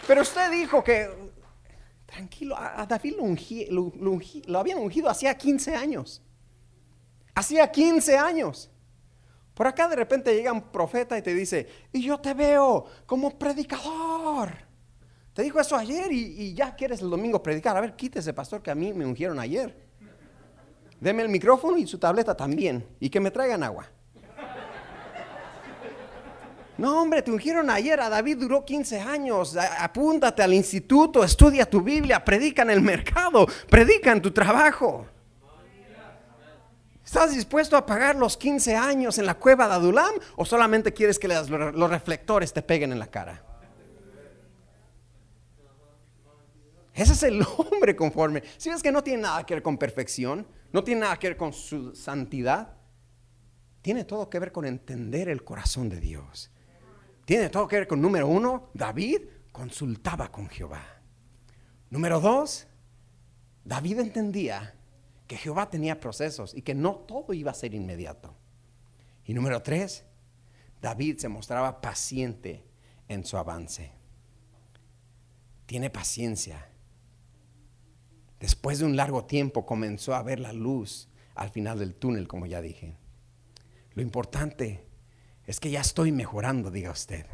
Pero usted dijo que Tranquilo, a David lo, habían ungido hacía 15 años. Hacía 15 años. Por acá de repente llega un profeta y te dice, y yo te veo como predicador. Te dijo eso ayer y, y, ya quieres el domingo predicar. A ver, quítese, pastor, que a mí me ungieron ayer. Deme el micrófono y su tableta también. Y que me traigan agua. No, hombre, te ungieron ayer. A David duró 15 años. Apúntate al instituto, estudia tu Biblia, predica en el mercado, predica en tu trabajo. ¿Estás dispuesto a pagar los 15 años en la cueva de Adulam o solamente quieres que los reflectores te peguen en la cara? Ese es el *laughs* hombre conforme. Si ves que no tiene nada que ver con perfección, no tiene nada que ver con su santidad, tiene todo que ver con entender el corazón de Dios. Tiene todo que ver con número uno, David consultaba con Jehová. Número dos, David entendía que Jehová tenía procesos y que no todo iba a ser inmediato. Y número tres, David se mostraba paciente en su avance. Tiene paciencia. después de un largo tiempo comenzó a ver la luz al final del túnel, como ya dije. Lo importante es que ya estoy mejorando, diga usted.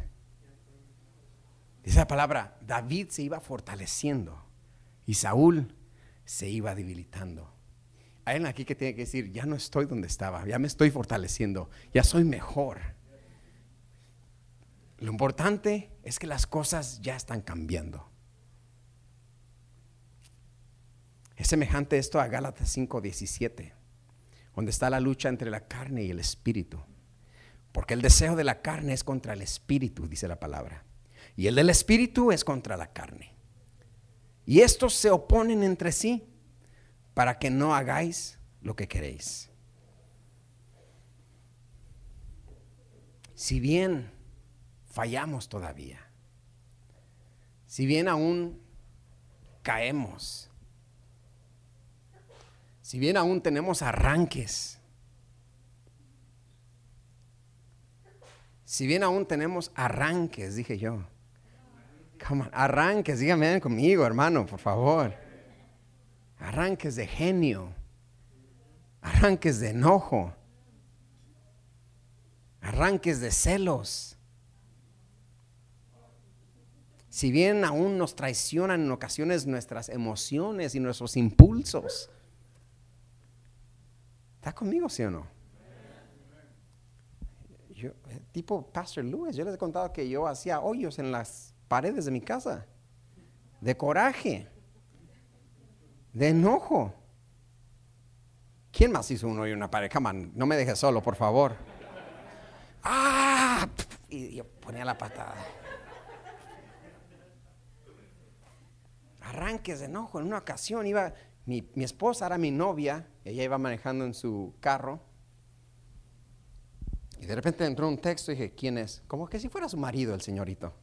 Dice la palabra, David se iba fortaleciendo y Saúl se iba debilitando. Hay alguien aquí que tiene que decir, ya no estoy donde estaba, ya me estoy fortaleciendo, ya soy mejor. Lo importante es que las cosas ya están cambiando. Es semejante esto a Gálatas 5:17, donde está la lucha entre la carne y el espíritu. Porque el deseo de la carne es contra el espíritu, dice la palabra. Y el del espíritu es contra la carne. Y estos se oponen entre sí para que no hagáis lo que queréis. Si bien fallamos todavía, si bien aún caemos, si bien aún tenemos arranques, si bien aún tenemos arranques, dije yo, arranques, díganme conmigo, hermano, por favor arranques de genio, arranques de enojo, arranques de celos. Si bien aún nos traicionan en ocasiones nuestras emociones y nuestros impulsos. ¿Está conmigo, sí o no? Eh, tipo Pastor Lewis, yo les he contado que yo hacía hoyos en las paredes de mi casa, de coraje de enojo. ¿Quién más hizo uno y una pared? Come no me dejes solo, por favor. ¡Ah! Y yo ponía la patada. Arranques de enojo. En una ocasión iba, mi, mi esposa era mi novia, ella iba manejando en su carro. Y de repente entró un texto y dije, ¿quién es? Como que si fuera su marido, el señorito.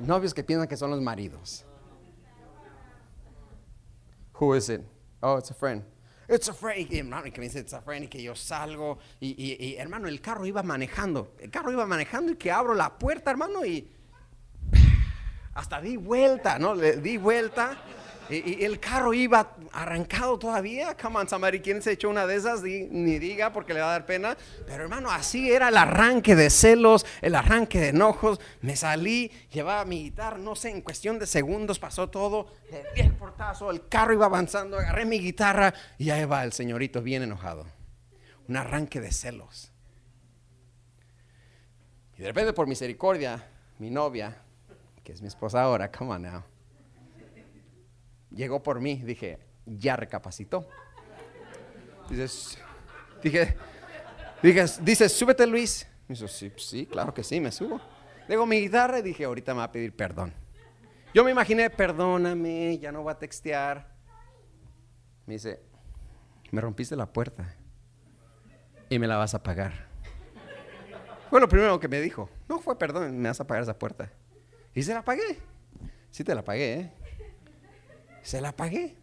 Novios que piensan que son los maridos. Who is it? Oh, it's a friend. It's a friend. Y hermano, que me dice, it's a friend, y que yo salgo. Y, y, y, hermano, el carro iba manejando. El carro iba manejando y que abro la puerta, hermano, y *sighs* hasta di vuelta, ¿no? Le di vuelta. Y, el carro iba arrancado todavía. Come on, somebody, ¿quién se echó una de esas? ni diga porque le va a dar pena. Pero hermano, así era el arranque de celos, el arranque de enojos. Me salí, llevaba mi guitarra, no sé, en cuestión de segundos pasó todo. El portazo, el carro iba avanzando, agarré mi guitarra y ahí va el señorito bien enojado. Un arranque de celos. Y de repente, por misericordia, mi novia, que es mi esposa ahora, come on now llegó por mí, dije, ya recapacitó. Dices, dije, dije, dice, súbete Luis. Me dice, sí, sí, claro que sí, me subo. Luego mi guitarra y dije, ahorita me va a pedir perdón. Yo me imaginé, perdóname, ya no va a textear. Me dice, me rompiste la puerta y me la vas a pagar. Fue lo primero que me dijo. No fue perdón, me vas a pagar esa puerta. Y se la pagué. Sí te la pagué, ¿eh? Se la pagué.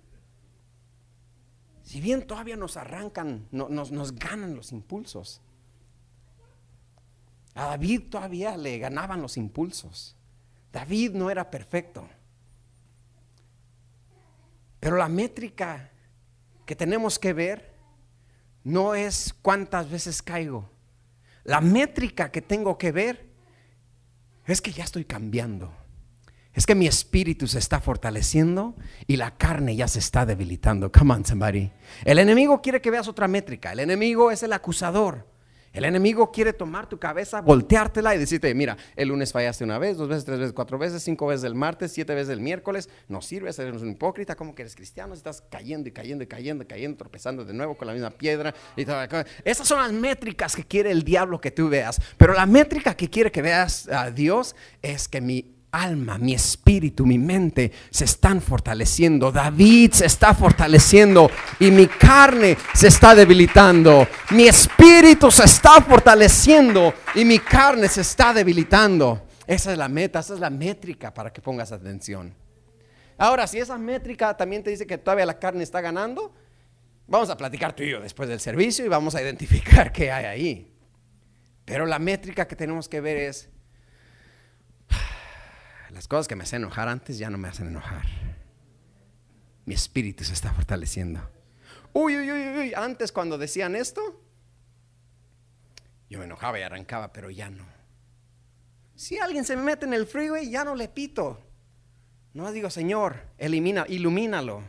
Si bien todavía nos arrancan, nos, nos ganan los impulsos. A David todavía le ganaban los impulsos. David no era perfecto. Pero la métrica que tenemos que ver no es cuántas veces caigo. La métrica que tengo que ver es que ya estoy cambiando. Es que mi espíritu se está fortaleciendo y la carne ya se está debilitando. Come on, somebody. El enemigo quiere que veas otra métrica. El enemigo es el acusador. El enemigo quiere tomar tu cabeza, volteártela y decirte, mira, el lunes fallaste una vez, dos veces, tres veces, cuatro veces, cinco veces el martes, siete veces el miércoles, no sirves, eres un hipócrita, como que eres cristiano, estás cayendo y cayendo y cayendo cayendo, tropezando de nuevo con la misma piedra. Y Esas son las métricas que quiere el diablo que tú veas, pero la métrica que quiere que veas a Dios es que mi alma, mi espíritu, mi mente se están fortaleciendo. David se está fortaleciendo y mi carne se está debilitando. Mi espíritu se está fortaleciendo y mi carne se está debilitando. Esa es la meta, esa es la métrica para que pongas atención. Ahora, si esa métrica también te dice que todavía la carne está ganando, vamos a platicar tú y yo después del servicio y vamos a identificar *laughs* qué hay ahí. Pero la métrica que tenemos que ver es las cosas que me hacen enojar antes ya no me hacen enojar. mi espíritu se está fortaleciendo. Uy, uy, uy, uy, antes cuando decían esto, yo me enojaba y arrancaba, pero ya no. Si alguien se me mete en el freeway, ya no le pito. No digo, Señor, elimina, ilumínalo.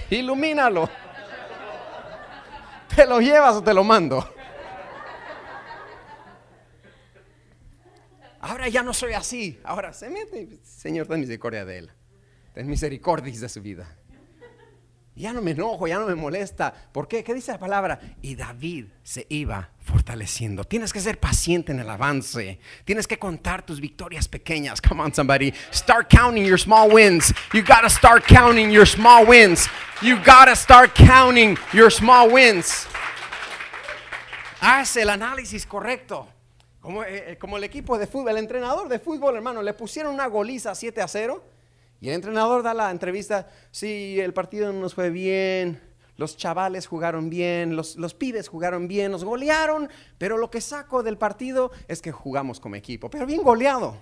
*laughs* ilumínalo. *laughs* ¿Te lo llevas o te lo mando? Ahora ya no soy así. Ahora se mete. Señor, ten misericordia de él. Ten misericordia de su vida. Ya no me enojo, ya no me molesta. ¿Por qué? ¿Qué dice la palabra? Y David se iba fortaleciendo. Tienes que ser paciente en el avance. Tienes que contar tus victorias pequeñas. Come on, somebody. Start counting your small wins. You gotta start counting your small wins. You gotta start counting your small wins. Haz el análisis correcto. Como, eh, como, el equipo de fútbol, el entrenador de fútbol, hermano, le pusieron una goliza 7 a 0 y el entrenador da la entrevista, sí, el partido no nos fue bien, los chavales jugaron bien, los, los pibes jugaron bien, nos golearon, pero lo que saco del partido es que jugamos como equipo, pero bien goleado.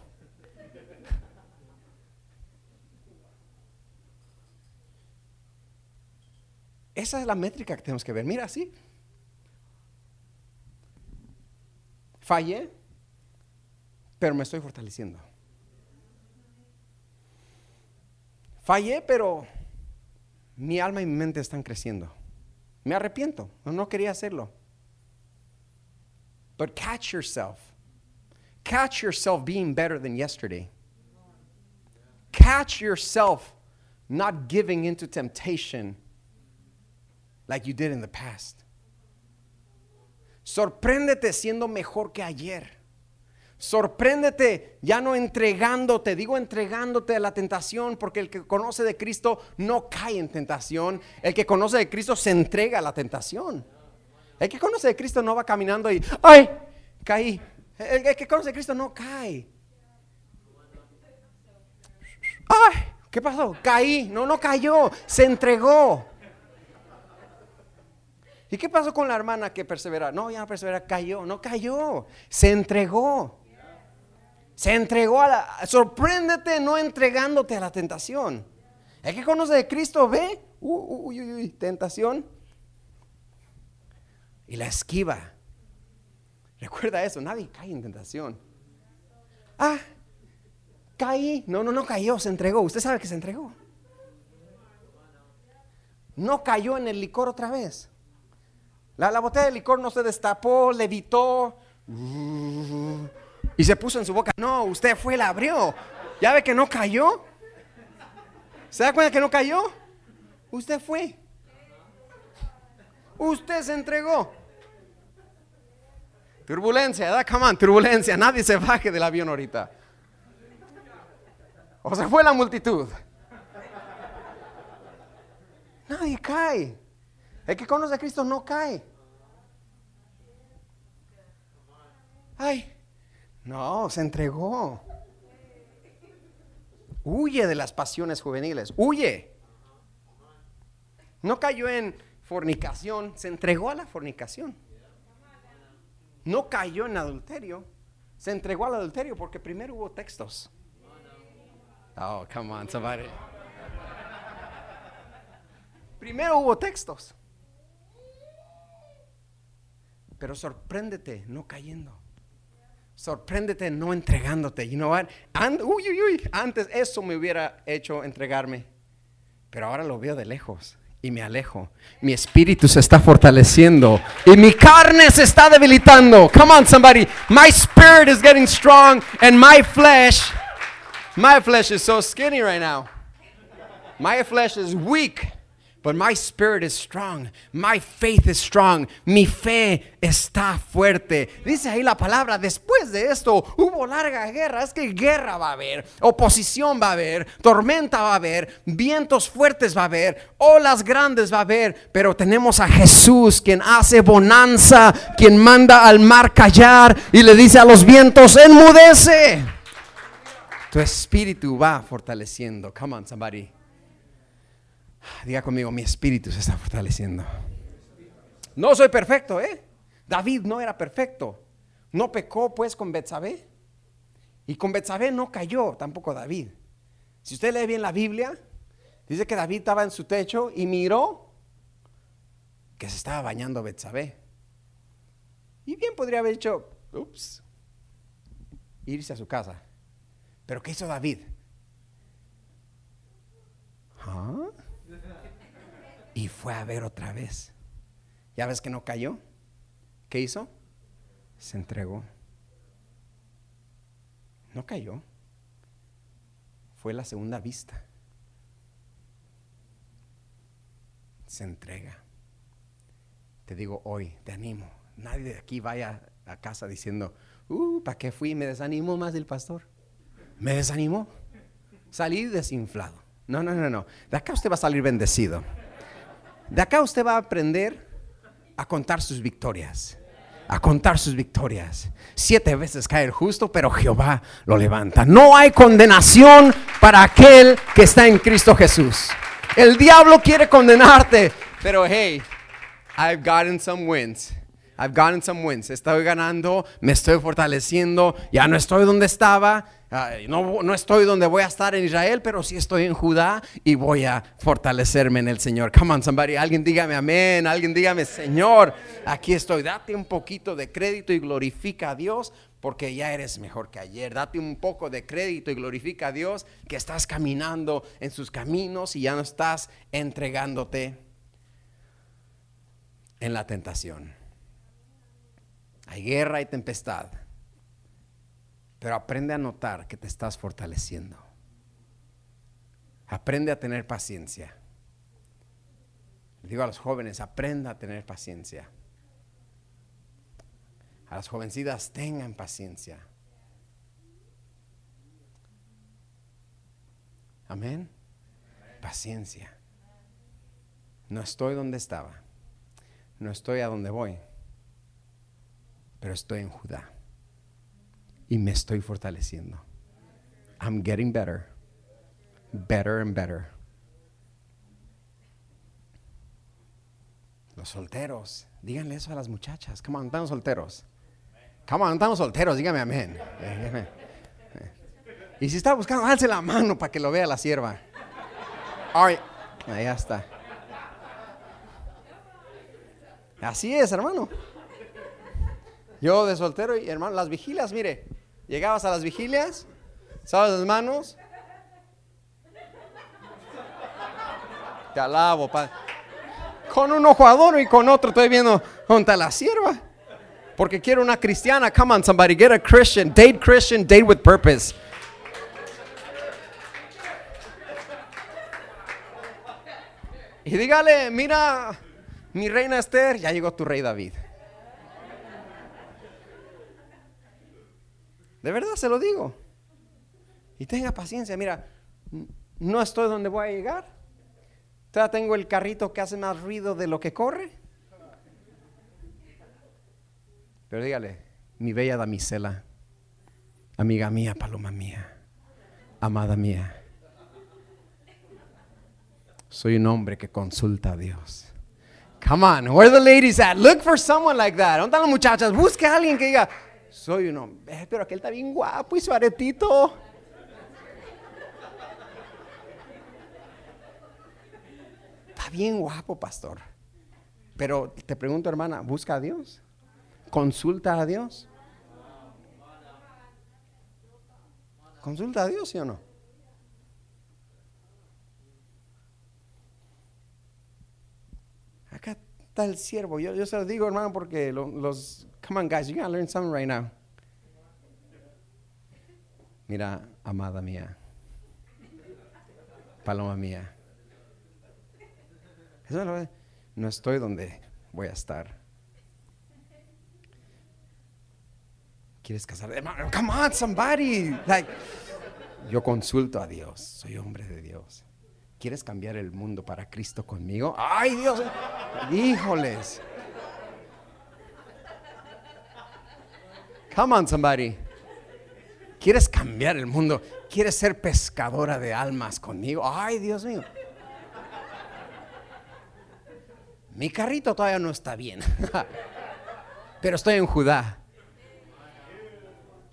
Esa es la métrica que tenemos que ver. Mira, así. Fallé, pero me estoy fortaleciendo. Fallé, pero mi alma y mi mente están creciendo. Me arrepiento, no quería hacerlo. But catch yourself. Catch yourself being better than yesterday. Catch yourself not giving into temptation like you did in the past. Sorpréndete siendo mejor que ayer. Sorpréndete ya no entregándote, digo entregándote a la tentación, porque el que conoce de Cristo no cae en tentación. El que conoce de Cristo se entrega a la tentación. El que conoce de Cristo no va caminando y, ¡ay! Caí. El, que conoce de Cristo no cae. ¡Ay! ¿Qué pasó? Caí. No, no cayó. Se entregó. ¿Y qué pasó con la hermana que persevera? No, ya no persevera, cayó, no cayó, se entregó. Se entregó a la... Sorpréndete no entregándote a la tentación. El que conoce de Cristo ve, uy, uy, uy, tentación. Y la esquiva. Recuerda eso, nadie cae en tentación. Ah, caí. No, no, no cayó, se entregó. Usted sabe que se entregó. No cayó en el licor otra vez. La, botella de licor no se destapó, levitó y se puso en su boca. No, usted fue, la abrió. ¿Ya ve que no cayó? ¿Se da cuenta que no cayó? Usted fue. Usted se entregó. Turbulencia. Come on, turbulencia. Nadie se baje del avión ahorita. O se fue la multitud. Nadie cae. El que conoce a Cristo no cae. Ay, no, se entregó. Huye de las pasiones juveniles, huye. No cayó en fornicación, se entregó a la fornicación. No cayó en adulterio, se entregó al adulterio porque primero hubo textos. Oh, come on, somebody. Primero hubo textos. Pero sorpréndete no cayendo. Sorpréndete no entregándote. You know what? uy, uy, uy. Antes eso me hubiera hecho entregarme. Pero ahora lo veo de lejos y me alejo. Mi espíritu se está fortaleciendo y mi carne se está debilitando. Come on, somebody. My spirit is getting strong and my flesh, my flesh is so skinny right now. My flesh is weak. But my spirit is strong. My faith is strong. Mi fe está fuerte. Dice ahí la palabra, después de esto hubo larga guerra. Es que guerra va a haber, oposición va a haber, tormenta va a haber, vientos fuertes va a haber, olas grandes va a haber. Pero tenemos a Jesús quien hace bonanza, quien manda al mar callar y le dice a los vientos, enmudece. Tu espíritu va fortaleciendo. Come on, somebody. Diga conmigo, mi espíritu se está fortaleciendo. No soy perfecto, ¿eh? David no era perfecto. No pecó pues con Betsabé. Y con Betsabé no cayó tampoco David. Si usted lee bien la Biblia, dice que David estaba en su techo y miró que se estaba bañando Betsabé. Y bien podría haber dicho, ups, irse a su casa. Pero ¿qué hizo David? ¿Ah? Y fue a ver otra vez. ¿Ya ves que no cayó? ¿Qué hizo? Se entregó. No cayó. Fue la segunda vista. Se entrega. Te digo hoy, te animo. Nadie de aquí vaya a casa diciendo, uh, ¿para qué fui? Me desanimó más el pastor. Me desanimó. Salí desinflado. No, no, no, no. De acá usted va a salir bendecido. De acá usted va a aprender a contar sus victorias. A contar sus victorias. Siete veces cae el justo, pero Jehová lo levanta. No hay condenación para aquel que está en Cristo Jesús. El diablo quiere condenarte, pero hey, I've gotten some wins. I've gotten some wins. Estoy ganando, me estoy fortaleciendo. Ya no estoy donde estaba. no, no, estoy donde voy a estar en Israel, pero sí estoy en Judá y voy a fortalecerme en el Señor. Come on, somebody. Alguien dígame amén. Alguien dígame, Señor, aquí estoy. Date un poquito de crédito y glorifica a Dios porque ya eres mejor que ayer. Date un poco de crédito y glorifica a Dios que estás caminando en sus caminos y ya no estás entregándote en la tentación. Hay guerra y tempestad. Pero aprende a notar que te estás fortaleciendo. Aprende a tener paciencia. Le digo a los jóvenes, aprenda a tener paciencia. A las jovencitas, tengan paciencia. Amén. Paciencia. No estoy donde estaba. No estoy a donde voy pero estoy en Judá y me estoy fortaleciendo. I'm getting better, better and better. Los solteros, díganle eso a las muchachas. Come on, estamos solteros. Come on, estamos solteros, dígame amén. Y si está buscando, alce la mano para que lo vea la sierva. Ahí está. Así es, hermano. Yo de soltero y hermano, las vigilias, mire, llegabas a las vigilias, sabes las manos. Te alabo. Con un ojo adoro y con otro estoy viendo junto a la sierva. Porque quiero una cristiana. Come on, somebody, get a Christian. Date Christian, date with purpose. Y dígale, mira, mi reina Esther, ya llegó tu rey David. De verdad se lo digo. Y tenga paciencia. Mira, no estoy donde voy a llegar. Todavía tengo el carrito que hace más ruido de lo que corre. Pero dígale, mi bella damisela, amiga mía, paloma mía, amada mía. Soy un hombre que consulta a Dios. Come on, where the ladies at? Look for someone like that. ¿Dónde están las muchachas? Busque a alguien que diga, soy un hombre, pero aquel está bien guapo y su aretito. Está bien guapo, pastor. Pero te pregunto, hermana, ¿busca a Dios? ¿Consulta a Dios? ¿Consulta a Dios, sí o no? Acá el siervo. Yo, se lo digo, hermano, porque los Come on, guys, you gotta learn something right now. Mira, amada mía, paloma mía. No estoy donde voy a estar. ¿Quieres casarte? Come on, somebody. Like, yo consulto a Dios, soy hombre de Dios. ¿Quieres cambiar el mundo para Cristo conmigo? Ay, Dios, híjoles. Come on, somebody. ¿Quieres cambiar el mundo? ¿Quieres ser pescadora de almas conmigo? Ay, Dios mío. Mi carrito todavía no está bien. *laughs* Pero estoy en Judá.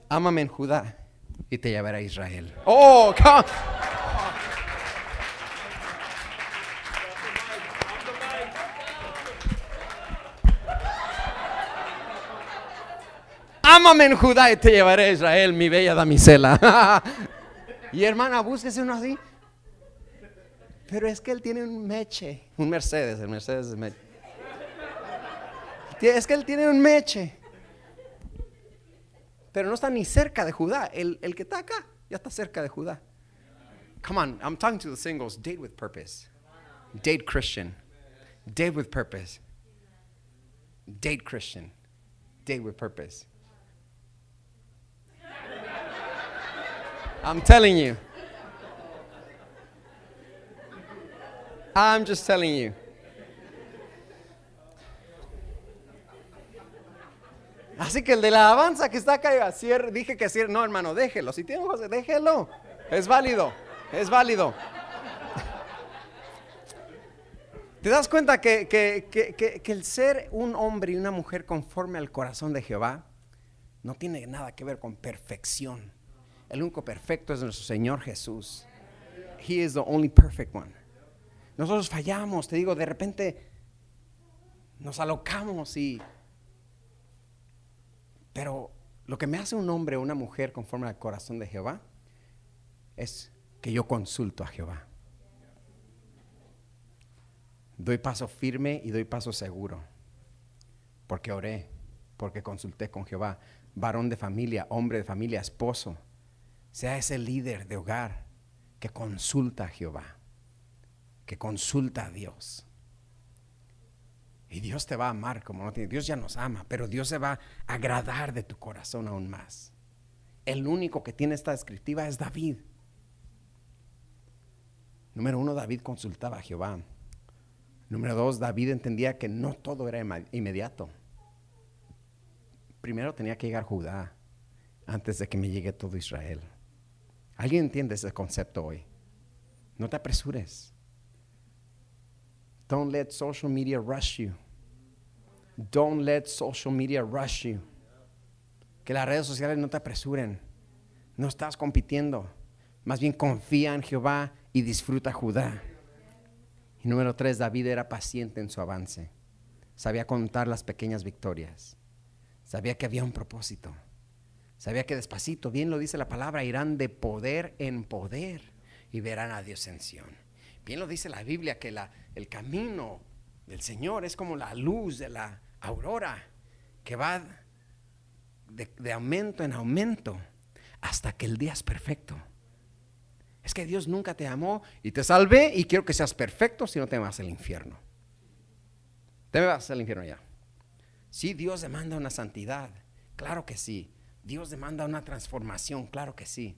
Ámame en Judá y te llevaré a Israel. Oh, come ámame en Judá y te llevaré a Israel, mi bella damisela. *laughs* y hermana, búsquese uno así. Pero es que él tiene un meche, un Mercedes, el Mercedes es meche. Es que él tiene un meche. Pero no está ni cerca de Judá. El, el que está acá ya está cerca de Judá. Come on, I'm talking to the singles. Date with purpose. Date Christian. Date with purpose. Date Christian. Date with purpose. I'm telling you. I'm just telling you. Así que el de la alabanza que está acá, dije que cierre. No, hermano, déjelo. Si tiene ojos, déjelo. Es válido. Es válido. ¿Te das cuenta que, que, el ser un hombre y una mujer conforme al corazón de Jehová no tiene nada que ver con perfección? El único perfecto es nuestro Señor Jesús. He is the only perfect one. Nosotros fallamos, te digo, de repente nos alocamos y... Pero lo que me hace un hombre o una mujer conforme al corazón de Jehová es que yo consulto a Jehová. Doy paso firme y doy paso seguro. Porque oré, porque consulté con Jehová. Varón de familia, hombre de familia, esposo. Sea ese líder de hogar que consulta a Jehová. Que consulta a Dios. Y Dios te va a amar como no tiene. Dios ya nos ama, pero Dios se va a agradar de tu corazón aún más. El único que tiene esta descriptiva es David. Número uno, David consultaba a Jehová. Número dos, David entendía que no todo era inmediato. Primero tenía que llegar Judá antes de que me llegue todo Israel. ¿Alguien entiende ese concepto hoy? No te apresures. Don't let social media rush you. Don't let social media rush you. Que las redes sociales no te apresuren. No estás compitiendo. Más bien confía en Jehová y disfruta Judá. Y número tres, David era paciente en su avance. Sabía contar las pequeñas victorias. Sabía que había un propósito. Sabía que despacito, bien lo dice la palabra, irán de poder en poder y verán a Dios en Sion. Bien lo dice la Biblia que el camino del Señor es como la luz de la aurora que va de, de aumento en aumento hasta que el día es perfecto. Es que Dios nunca te amó y te salvé y quiero que seas perfecto si no te vas al infierno. Te vas al infierno ya. Sí, Dios demanda una santidad. Claro que sí. Dios demanda una transformación. Claro que sí.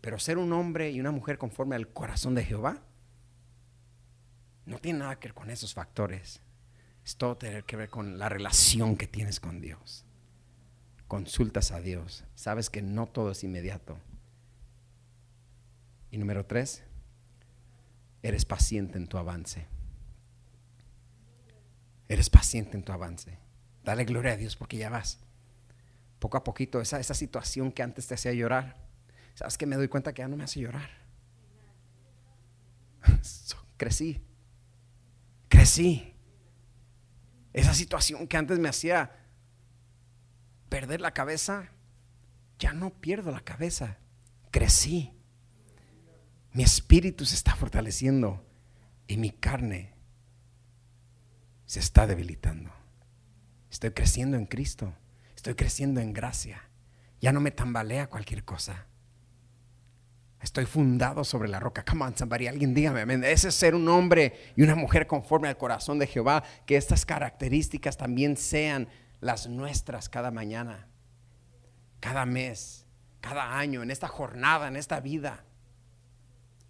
Pero ser un hombre y una mujer conforme al corazón de Jehová no tiene nada que ver con esos factores. Es todo tener que ver con la relación que tienes con Dios. Consultas a Dios. Sabes que no todo es inmediato. Y número tres, eres paciente en tu avance. Eres paciente en tu avance. Dale gloria a Dios porque ya vas. Poco a poquito, esa, esa situación que antes te hacía llorar, sabes que me doy cuenta que ya no me hace llorar. *laughs* crecí, crecí. Esa situación que antes me hacía perder la cabeza, ya no pierdo la cabeza. Crecí. Mi espíritu se está fortaleciendo y mi carne se está debilitando. Estoy creciendo en Cristo. Estoy creciendo en gracia. Ya no me tambalea cualquier cosa. Estoy fundado sobre la roca. Come on, somebody, alguien dígame. Ese es ser un hombre y una mujer conforme al corazón de Jehová. Que estas características también sean las nuestras cada mañana, cada mes, cada año, en esta jornada, en esta vida.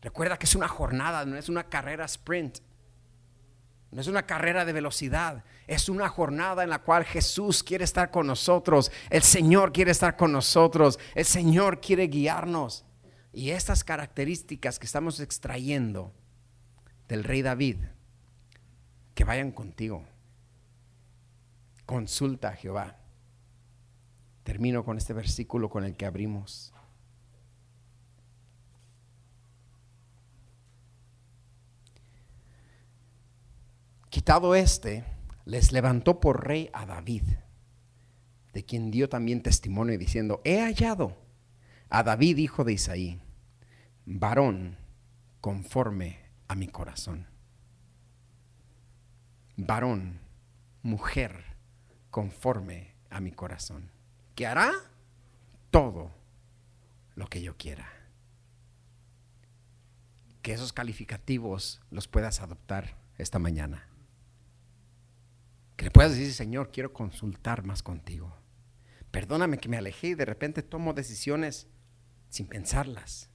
Recuerda que es una jornada, no es una carrera sprint. No es una carrera de velocidad, es una jornada en la cual Jesús quiere estar con nosotros, el Señor quiere estar con nosotros, el Señor quiere guiarnos. Y estas características que estamos extrayendo del rey David, que vayan contigo. Consulta a Jehová. Termino con este versículo con el que abrimos. Quitado este, les levantó por rey a David, de quien dio también testimonio diciendo, he hallado a David, hijo de Isaí, varón conforme a mi corazón. Varón, mujer, conforme a mi corazón, que hará todo lo que yo quiera. Que esos calificativos los puedas adoptar esta mañana. Que le puedas decir, Señor, quiero consultar más contigo. Perdóname que me alejé y de repente tomo decisiones sin pensarlas.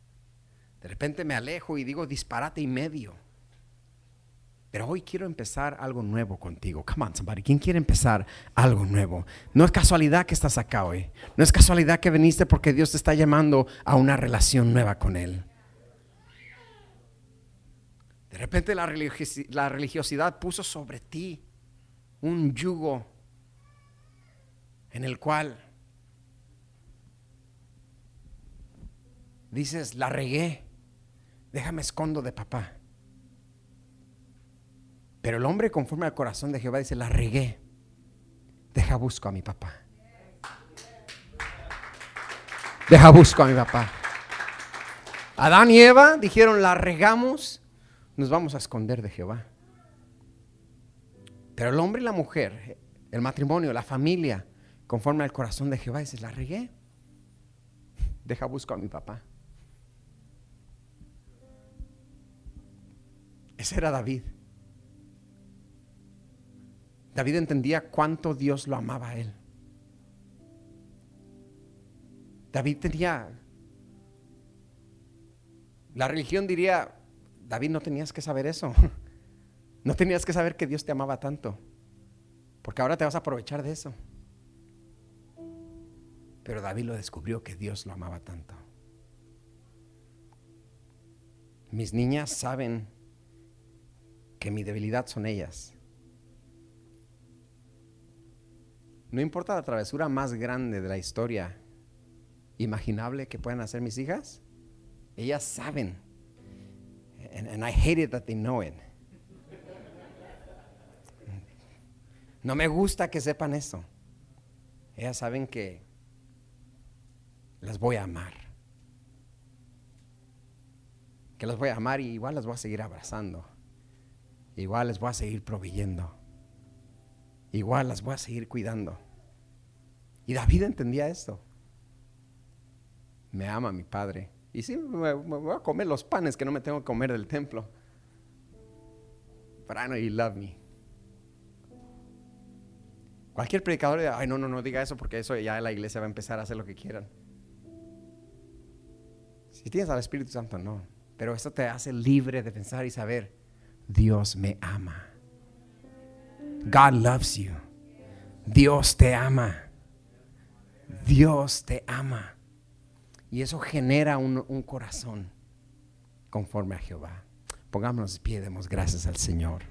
De repente me alejo y digo disparate y medio. Pero hoy quiero empezar algo nuevo contigo. Come on, somebody. ¿Quién quiere empezar algo nuevo? No es casualidad que estás acá hoy. No es casualidad que viniste porque Dios te está llamando a una relación nueva con Él. De repente la, religiosidad puso sobre ti un yugo en el cual dices, la regué, déjame escondo de papá. Pero el hombre conforme al corazón de Jehová dice, la regué, deja busco a mi papá. Deja busco a mi papá. Adán y Eva dijeron, la regamos, nos vamos a esconder de Jehová. Pero el hombre y la mujer, el matrimonio, la familia, conforme al corazón de Jehová, dice, la regué, deja busco a mi papá. Ese era David. David entendía cuánto Dios lo amaba a él. David tenía, la religión diría, David no tenías que saber eso. *laughs* No tenías que saber que Dios te amaba tanto. Porque ahora te vas a aprovechar de eso. Pero David lo descubrió que Dios lo amaba tanto. Mis niñas saben que mi debilidad son ellas. No importa la travesura más grande de la historia imaginable que puedan hacer mis hijas, ellas saben. And, I hate it that they know it. No me gusta que sepan eso. Ellas saben que las voy a amar. Que las voy a amar y igual las voy a seguir abrazando. Igual les voy a seguir proveyendo. Igual las voy a seguir cuidando. Y David entendía esto. Me ama mi padre. Y sí, me, voy a comer los panes que no me tengo que comer del templo. But I love me. Cualquier predicador, ay, no, no, no diga eso porque eso ya la iglesia va a empezar a hacer lo que quieran. Si tienes al Espíritu Santo, no. Pero eso te hace libre de pensar y saber Dios me ama. God loves you. Dios te ama. Dios te ama. Y eso genera un, un corazón conforme a Jehová. Pongámonos de pie, demos gracias al Señor.